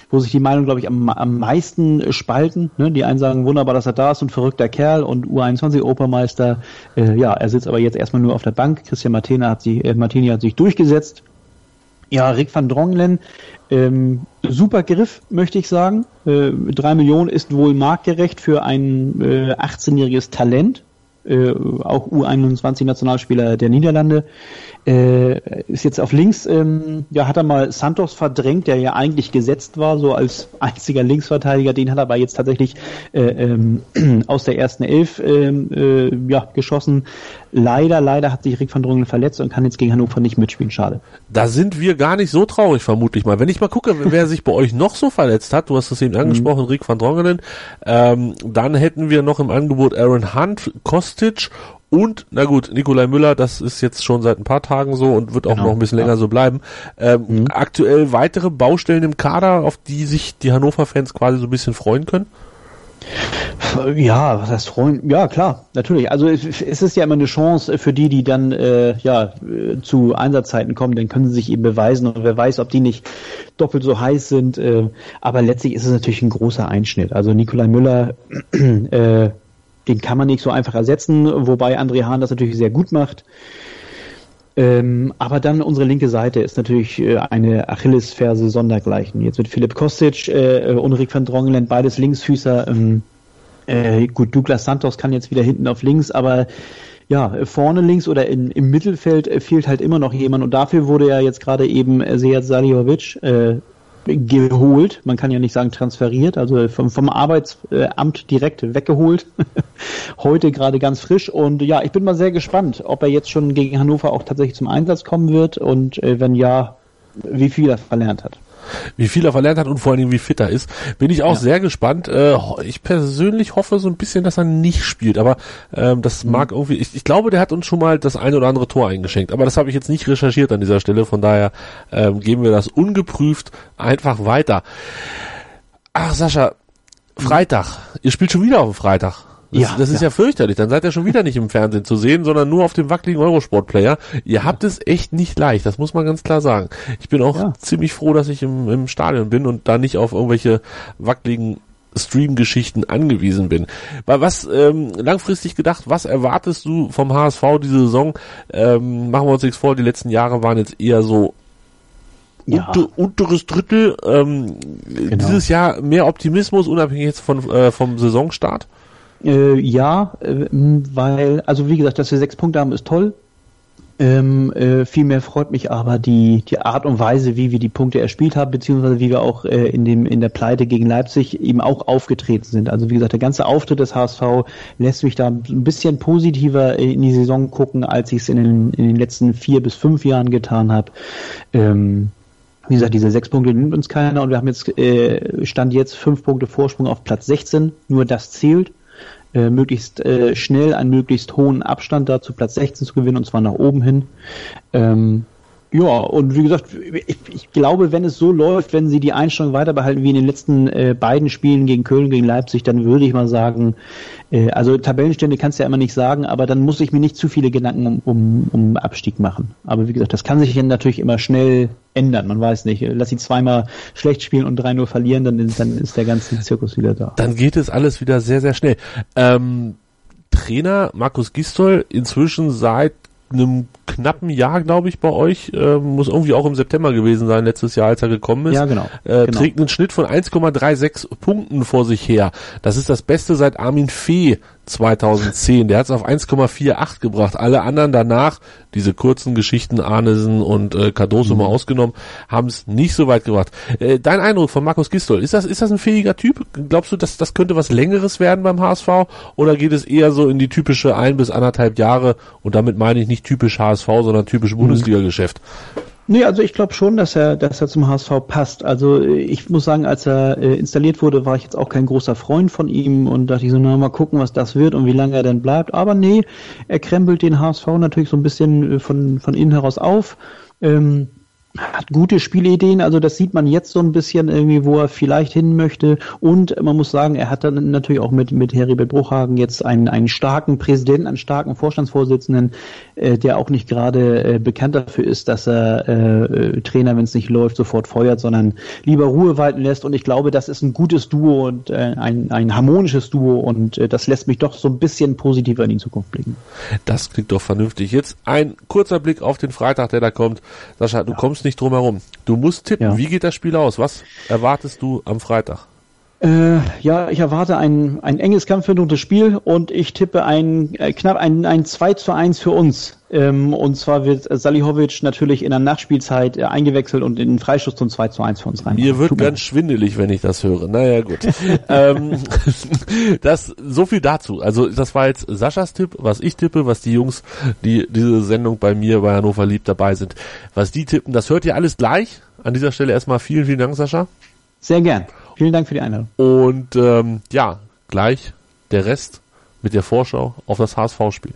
wo sich die Meinung, glaube ich, am, am meisten äh, spalten. Ne? Die einen sagen, wunderbar, dass er da ist und verrückter Kerl und U21-Opermeister. Äh, ja, er sitzt aber jetzt erstmal nur auf der Bank. Christian Martina hat sich, äh, Martini hat sich durchgesetzt. Ja, Rick van Drongelen, ähm, super Griff, möchte ich sagen. Äh, drei Millionen ist wohl marktgerecht für ein äh, 18-jähriges Talent. Äh, auch U21-Nationalspieler der Niederlande. Äh, ist jetzt auf links, ähm, ja, hat er mal Santos verdrängt, der ja eigentlich gesetzt war, so als einziger Linksverteidiger. Den hat er aber jetzt tatsächlich äh, ähm, aus der ersten Elf ähm, äh, ja, geschossen. Leider, leider hat sich Rick van Drongelen verletzt und kann jetzt gegen Hannover nicht mitspielen. Schade. Da sind wir gar nicht so traurig, vermutlich mal. Wenn ich mal gucke, wer sich bei euch noch so verletzt hat, du hast es eben angesprochen, Rick van Drongelen, ähm, dann hätten wir noch im Angebot Aaron Hunt, Kostic und, na gut, Nikolai Müller, das ist jetzt schon seit ein paar Tagen so und wird auch Genau, noch ein bisschen ja. länger so bleiben. Ähm, Aktuell weitere Baustellen im Kader, auf die sich die Hannover-Fans quasi so ein bisschen freuen können? Ja, was heißt Freund? Ja, klar, natürlich. Also es, es ist ja immer eine Chance für die, die dann äh, ja äh, zu Einsatzzeiten kommen, dann können sie sich eben beweisen und wer weiß, ob die nicht doppelt so heiß sind. Äh, aber letztlich ist es natürlich ein großer Einschnitt. Also Nikolai Müller, äh, den kann man nicht so einfach ersetzen, wobei André Hahn das natürlich sehr gut macht. Ähm, aber dann unsere linke Seite ist natürlich äh, eine Achillesferse sondergleichen. Jetzt mit Philipp Kostic äh, und Rick van Drongelen, beides Linksfüßer. Ähm, äh, gut, Douglas Santos kann jetzt wieder hinten auf links, aber ja, vorne links oder in, im Mittelfeld äh, fehlt halt immer noch jemand und dafür wurde ja jetzt gerade eben äh, Sead Saliovic äh, geholt. Man kann ja nicht sagen transferiert, also vom, vom Arbeitsamt direkt weggeholt. Heute gerade ganz frisch und ja, ich bin mal sehr gespannt, ob er jetzt schon gegen Hannover auch tatsächlich zum Einsatz kommen wird und äh, wenn ja, wie viel er verlernt hat. Wie viel er verlernt hat und vor allen Dingen wie fit er ist. Bin ich auch sehr gespannt. Äh, ich persönlich hoffe so ein bisschen, dass er nicht spielt, aber ähm, das mag irgendwie, ich, ich glaube, der hat uns schon mal das eine oder andere Tor eingeschenkt, aber das habe ich jetzt nicht recherchiert an dieser Stelle, von daher ähm, geben wir das ungeprüft einfach weiter. Ach Sascha, Freitag, ihr spielt schon wieder auf dem Freitag. Das, Ja, das ist ja. fürchterlich. Dann seid ihr schon wieder nicht im Fernsehen zu sehen, sondern nur auf dem wackeligen Eurosport-Player. Ihr habt es echt nicht leicht, das muss man ganz klar sagen. Ich bin auch Ja. ziemlich froh, dass ich im, im Stadion bin und da nicht auf irgendwelche wackeligen Stream-Geschichten angewiesen bin. Weil was ähm, langfristig gedacht, was erwartest du vom HSV diese Saison? Ähm, machen wir uns nichts vor, die letzten Jahre waren jetzt eher so Ja. unter, unteres Drittel. Ähm, Dieses Jahr mehr Optimismus, unabhängig jetzt von, äh, vom Saisonstart. Äh, ja, äh, weil, also wie gesagt, dass wir sechs Punkte haben, ist toll. Ähm, äh, vielmehr freut mich aber die, die Art und Weise, wie wir die Punkte erspielt haben, beziehungsweise wie wir auch äh, in, dem, in der Pleite gegen Leipzig eben auch aufgetreten sind. Also wie gesagt, der ganze Auftritt des HSV lässt mich da ein bisschen positiver in die Saison gucken, als ich es in den, in den letzten vier bis fünf Jahren getan habe. Ähm, wie gesagt, diese sechs Punkte nimmt uns keiner und wir haben jetzt, äh, Stand jetzt fünf Punkte Vorsprung auf Platz 16. Nur das zählt. Äh, möglichst äh, schnell einen möglichst hohen Abstand da zu Platz 16 zu gewinnen und zwar nach oben hin. Ähm, ja, und wie gesagt, ich, ich glaube, wenn es so läuft, wenn sie die Einstellung weiter behalten wie in den letzten äh, beiden Spielen gegen Köln, gegen Leipzig, dann würde ich mal sagen, äh, also Tabellenstände kannst du ja immer nicht sagen, aber dann muss ich mir nicht zu viele Gedanken um, um, um Abstieg machen. Aber wie gesagt, das kann sich natürlich immer schnell ändern. Man weiß nicht, lass sie zweimal schlecht spielen und 3-0 verlieren, dann, ist- dann ist der ganze Zirkus wieder da. Dann geht es alles wieder sehr, sehr schnell. Ähm, Trainer Markus Gistol inzwischen seit einem knappen Jahr, glaube ich, bei euch, äh, muss irgendwie auch im September gewesen sein, letztes Jahr, als er gekommen ist. Ja, genau. Äh, Genau. Trägt einen Schnitt von 1,36 Punkten vor sich her. Das ist das Beste seit Armin Fee 2010. Der hat es auf 1,48 gebracht. Alle anderen danach, diese kurzen Geschichten, Arnesen und äh, Cardoso Mhm. mal ausgenommen, haben es nicht so weit gebracht. Äh, dein Eindruck von Markus Gistol, ist das, ist das ein fähiger Typ? Glaubst du, dass das könnte was Längeres werden beim HSV? Oder geht es eher so in die typische ein bis anderthalb Jahre? Und damit meine ich nicht typisch HSV, sondern typisch Mhm. Bundesliga-Geschäft. Nee, also ich glaube schon, dass er, dass er zum HSV passt. Also äh, ich muss sagen, als er äh, installiert wurde, war ich jetzt auch kein großer Freund von ihm und dachte ich so, na mal gucken, was das wird und wie lange er denn bleibt. Aber nee, er krempelt den HSV natürlich so ein bisschen äh, von, von innen heraus auf. Ähm, hat gute Spielideen, also das sieht man jetzt so ein bisschen irgendwie, wo er vielleicht hin möchte. Und man muss sagen, er hat dann natürlich auch mit, mit Heribert Bruchhagen jetzt einen, einen starken Präsidenten, einen starken Vorstandsvorsitzenden, äh, der auch nicht gerade äh, bekannt dafür ist, dass er äh, Trainer, wenn es nicht läuft, sofort feuert, sondern lieber Ruhe walten lässt. Und ich glaube, das ist ein gutes Duo und äh, ein, ein harmonisches Duo und äh, das lässt mich doch so ein bisschen positiver in die Zukunft blicken. Das klingt doch vernünftig. Jetzt ein kurzer Blick auf den Freitag, der da kommt. Sascha, du ja. kommst nicht drum herum. Du musst tippen. Ja. Wie geht das Spiel aus? Was erwartest du am Freitag? Äh, ja, ich erwarte ein, ein enges, kampfführendes Spiel und ich tippe ein äh, knapp ein, ein 2 zu 1 für uns. Ähm, und zwar wird Salihovic natürlich in der Nachspielzeit äh, eingewechselt und in den Freistoß zum 2 zu 1 für uns rein. Mir wird Tut ganz mir. schwindelig, wenn ich das höre. Naja, gut. ähm, das, so viel dazu. Also, das war jetzt Saschas Tipp, was ich tippe, was die Jungs, die diese Sendung bei mir bei Hannover Lieb dabei sind, was die tippen. Das hört ihr alles gleich. An dieser Stelle erstmal vielen, vielen Dank, Sascha. Sehr gern. Vielen Dank für die Einladung. Und ähm, ja, gleich der Rest mit der Vorschau auf das HSV-Spiel.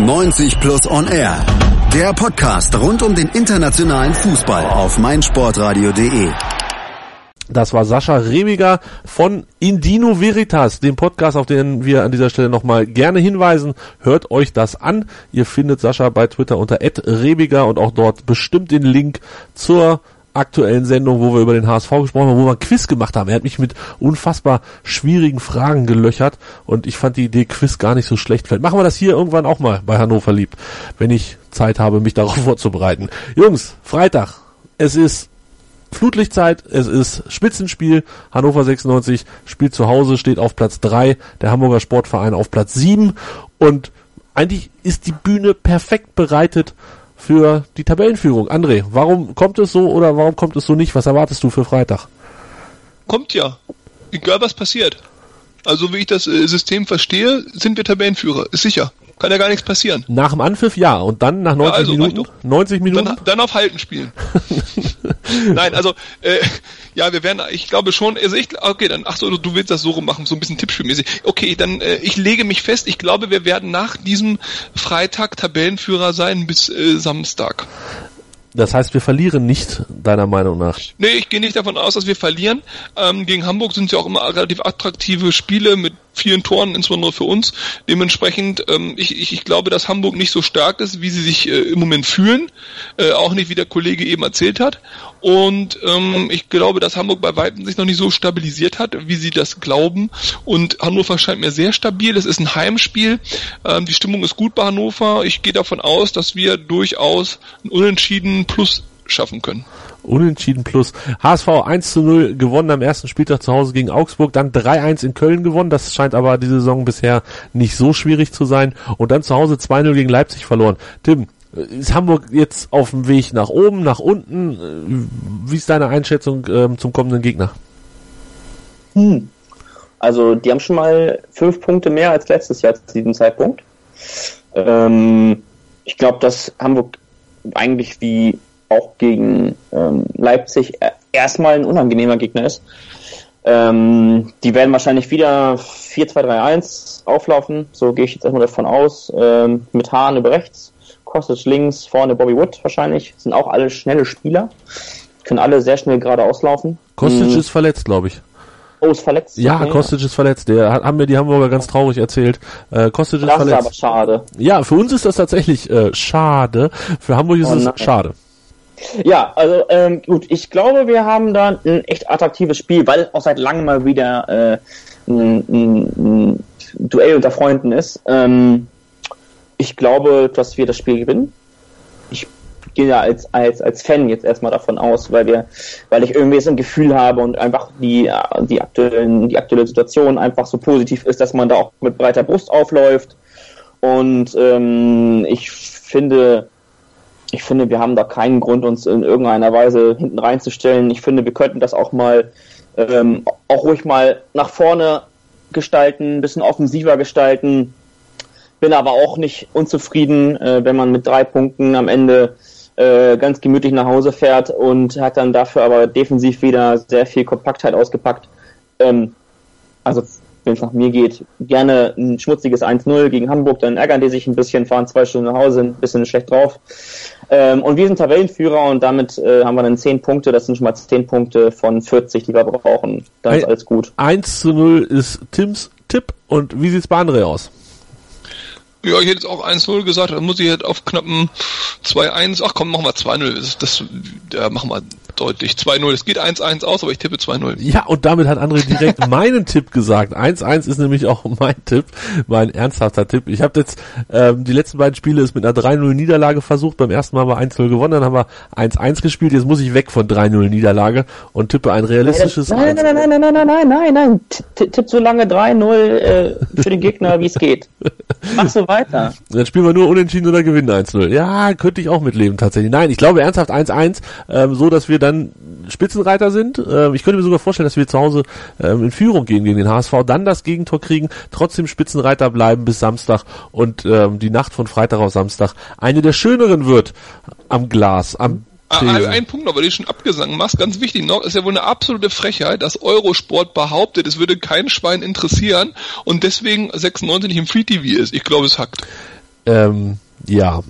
90 Plus On Air. Der Podcast rund um den internationalen Fußball auf meinsportradio.de. Das war Sascha Rebiger von Indino Veritas, dem Podcast, auf den wir an dieser Stelle nochmal gerne hinweisen. Hört euch das an. Ihr findet Sascha bei Twitter unter Rebiger und auch dort bestimmt den Link zur aktuellen Sendung, wo wir über den HSV gesprochen haben, wo wir ein Quiz gemacht haben. Er hat mich mit unfassbar schwierigen Fragen gelöchert und ich fand die Idee Quiz gar nicht so schlecht. Vielleicht machen wir das hier irgendwann auch mal bei Hannover liebt, wenn ich Zeit habe, mich darauf vorzubereiten. Jungs, Freitag. Es ist Flutlichtzeit, es ist Spitzenspiel. Hannover 96 spielt zu Hause, steht auf Platz 3, der Hamburger Sportverein auf Platz 7 und eigentlich ist die Bühne perfekt bereitet für die Tabellenführung. André, warum kommt es so oder warum kommt es so nicht? Was erwartest du für Freitag? Kommt ja. Egal was passiert. Also wie ich das äh, System verstehe, sind wir Tabellenführer. Ist sicher. Kann ja gar nichts passieren. Nach dem Anpfiff ja und dann nach 90 ja, also, Minuten. 90 Minuten. Dann, dann auf Halten spielen. Nein, also äh, ja, wir werden, ich glaube schon, also ich, okay, dann, ach so, du willst das so machen, so ein bisschen tippspielmäßig. Okay, dann, äh, ich lege mich fest, ich glaube, wir werden nach diesem Freitag Tabellenführer sein bis äh, Samstag. Das heißt, wir verlieren nicht, deiner Meinung nach? Nee, ich gehe nicht davon aus, dass wir verlieren. Ähm, gegen Hamburg sind es ja auch immer relativ attraktive Spiele mit vielen Toren, insbesondere für uns. Dementsprechend, ähm, ich, ich, ich glaube, dass Hamburg nicht so stark ist, wie sie sich äh, im Moment fühlen. Äh, auch nicht, wie der Kollege eben erzählt hat. Und ähm, ich glaube, dass Hamburg bei Weitem sich noch nicht so stabilisiert hat, wie sie das glauben. Und Hannover scheint mir sehr stabil. Es ist ein Heimspiel. Ähm, die Stimmung ist gut bei Hannover. Ich gehe davon aus, dass wir durchaus ein Unentschieden plus schaffen können. Unentschieden plus. HSV 1 zu 0 gewonnen am ersten Spieltag zu Hause gegen Augsburg, dann 3-1 in Köln gewonnen. Das scheint aber die Saison bisher nicht so schwierig zu sein. Und dann zu Hause 2-0 gegen Leipzig verloren. Tim, ist Hamburg jetzt auf dem Weg nach oben, nach unten? Wie ist deine Einschätzung ähm, zum kommenden Gegner? Hm. Also, die haben schon mal fünf Punkte mehr als letztes Jahr zu diesem Zeitpunkt. Ähm, ich glaube, dass Hamburg eigentlich wie auch gegen ähm, Leipzig erstmal ein unangenehmer Gegner ist. Ähm, die werden wahrscheinlich wieder 4-2-3-1 auflaufen, so gehe ich jetzt erstmal davon aus, ähm, mit Hahn über rechts, Kostic links, vorne Bobby Wood wahrscheinlich, sind auch alle schnelle Spieler, können alle sehr schnell gerade auslaufen. Kostic hm. ist verletzt, glaube ich. Oh, ist verletzt? Ja, okay. Kostic ist verletzt. Der hat, haben mir die Hamburger ganz traurig erzählt. Äh, Kostic ist das verletzt. Das ist aber schade. Ja, für uns ist das tatsächlich äh, schade. Für Hamburg ist oh, es schade. Ja, also ähm, gut, ich glaube, wir haben da ein echt attraktives Spiel, weil auch seit langem mal wieder äh, ein, ein, ein Duell unter Freunden ist. Ähm, ich glaube, dass wir das Spiel gewinnen. Ich gehe ja als, als, als Fan jetzt erstmal davon aus, weil wir, weil ich irgendwie so ein Gefühl habe und einfach die, die, aktuellen, die aktuelle Situation einfach so positiv ist, dass man da auch mit breiter Brust aufläuft. Und ähm, ich finde, ich finde, wir haben da keinen Grund, uns in irgendeiner Weise hinten reinzustellen. Ich finde, wir könnten das auch mal ähm, auch ruhig mal nach vorne gestalten, ein bisschen offensiver gestalten. Bin aber auch nicht unzufrieden, äh, wenn man mit drei Punkten am Ende äh, ganz gemütlich nach Hause fährt und hat dann dafür aber defensiv wieder sehr viel Kompaktheit ausgepackt. Ähm, also wenn es nach mir geht, gerne ein schmutziges 1-0 gegen Hamburg, dann ärgern die sich ein bisschen, fahren zwei Stunden nach Hause, ein bisschen schlecht drauf. Ähm, und wir sind Tabellenführer und damit äh, haben wir dann 10 Punkte, das sind schon mal 10 Punkte von 40, die wir brauchen. Dann ist alles gut. 1 zu 0 ist Tims Tipp. Und wie sieht's bei André aus? Ja, ich hätte jetzt auch 1-0 gesagt, dann muss ich jetzt auf knappen 2-1. Ach komm, machen wir 2-0. Das, das ja, machen wir deutlich. 2-0. Es geht 1-1 aus, aber ich tippe 2-0. Ja, und damit hat André direkt meinen Tipp gesagt. 1-1 ist nämlich auch mein Tipp, mein ernsthafter Tipp. Ich habe jetzt ähm, die letzten beiden Spiele ist mit einer 3-0 Niederlage versucht. Beim ersten Mal haben wir 1-0 gewonnen, dann haben wir 1-1 gespielt. Jetzt muss ich weg von 3-0 Niederlage und tippe ein realistisches Nein, nein, nein, nein, nein, nein, nein, nein, nein. Tipp so lange 3-0 äh, für den Gegner, wie es geht. Mach so weiter. Dann spielen wir nur unentschieden oder gewinnen 1-0. Ja, könnte ich auch mitleben tatsächlich. Nein, ich glaube ernsthaft 1-1, ähm, so dass wir dann Spitzenreiter sind. Ähm, ich könnte mir sogar vorstellen, dass wir zu Hause ähm, in Führung gehen gegen den HSV, dann das Gegentor kriegen, trotzdem Spitzenreiter bleiben bis Samstag und ähm, die Nacht von Freitag auf Samstag eine der schöneren wird am Glas, am Ah, Tresen. Ein Punkt noch, weil du schon abgesagt machst, ganz wichtig noch, ist ja wohl eine absolute Frechheit, dass Eurosport behauptet, es würde kein Schwein interessieren und deswegen 96 nicht im Free TV ist. Ich glaube, es hackt. Ähm, ja.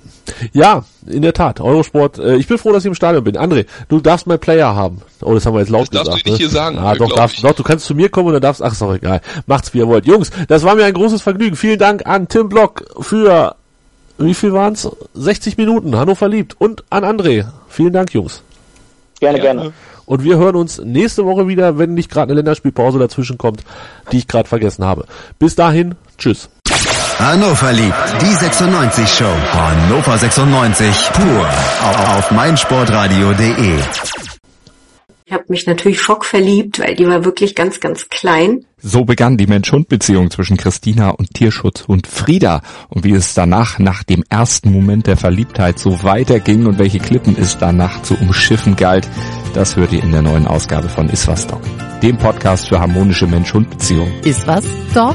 Ja, in der Tat. Eurosport, äh, ich bin froh, dass ich im Stadion bin. André, du darfst mein Player haben. Oh, das haben wir jetzt laut Das darfst gesagt. du nicht ne? hier sagen, Ah, doch, darfst, ich. doch, du kannst zu mir kommen und dann darfst, ach, ist doch egal. Macht's wie ihr wollt. Jungs, das war mir ein großes Vergnügen. Vielen Dank an Tim Block für, wie viel waren's? 60 Minuten, Hannover liebt. Und an André. Vielen Dank, Jungs. Gerne, gerne. Und wir hören uns nächste Woche wieder, wenn nicht gerade eine Länderspielpause dazwischen kommt, die ich gerade vergessen habe. Bis dahin, tschüss. Hannover liebt die 96 Show. Hannover 96 pur auf, auf meinsportradio.de. Ich habe mich natürlich schockverliebt, weil die war wirklich ganz, ganz klein. So begann die Mensch-Hund-Beziehung zwischen Christina und Tierschutzhund Frieda. Und wie es danach, nach dem ersten Moment der Verliebtheit, so weiterging und welche Klippen es danach zu umschiffen galt, das hört ihr in der neuen Ausgabe von Iswas Dog, dem Podcast für harmonische Mensch-Hund-Beziehungen. Ist was, Dog?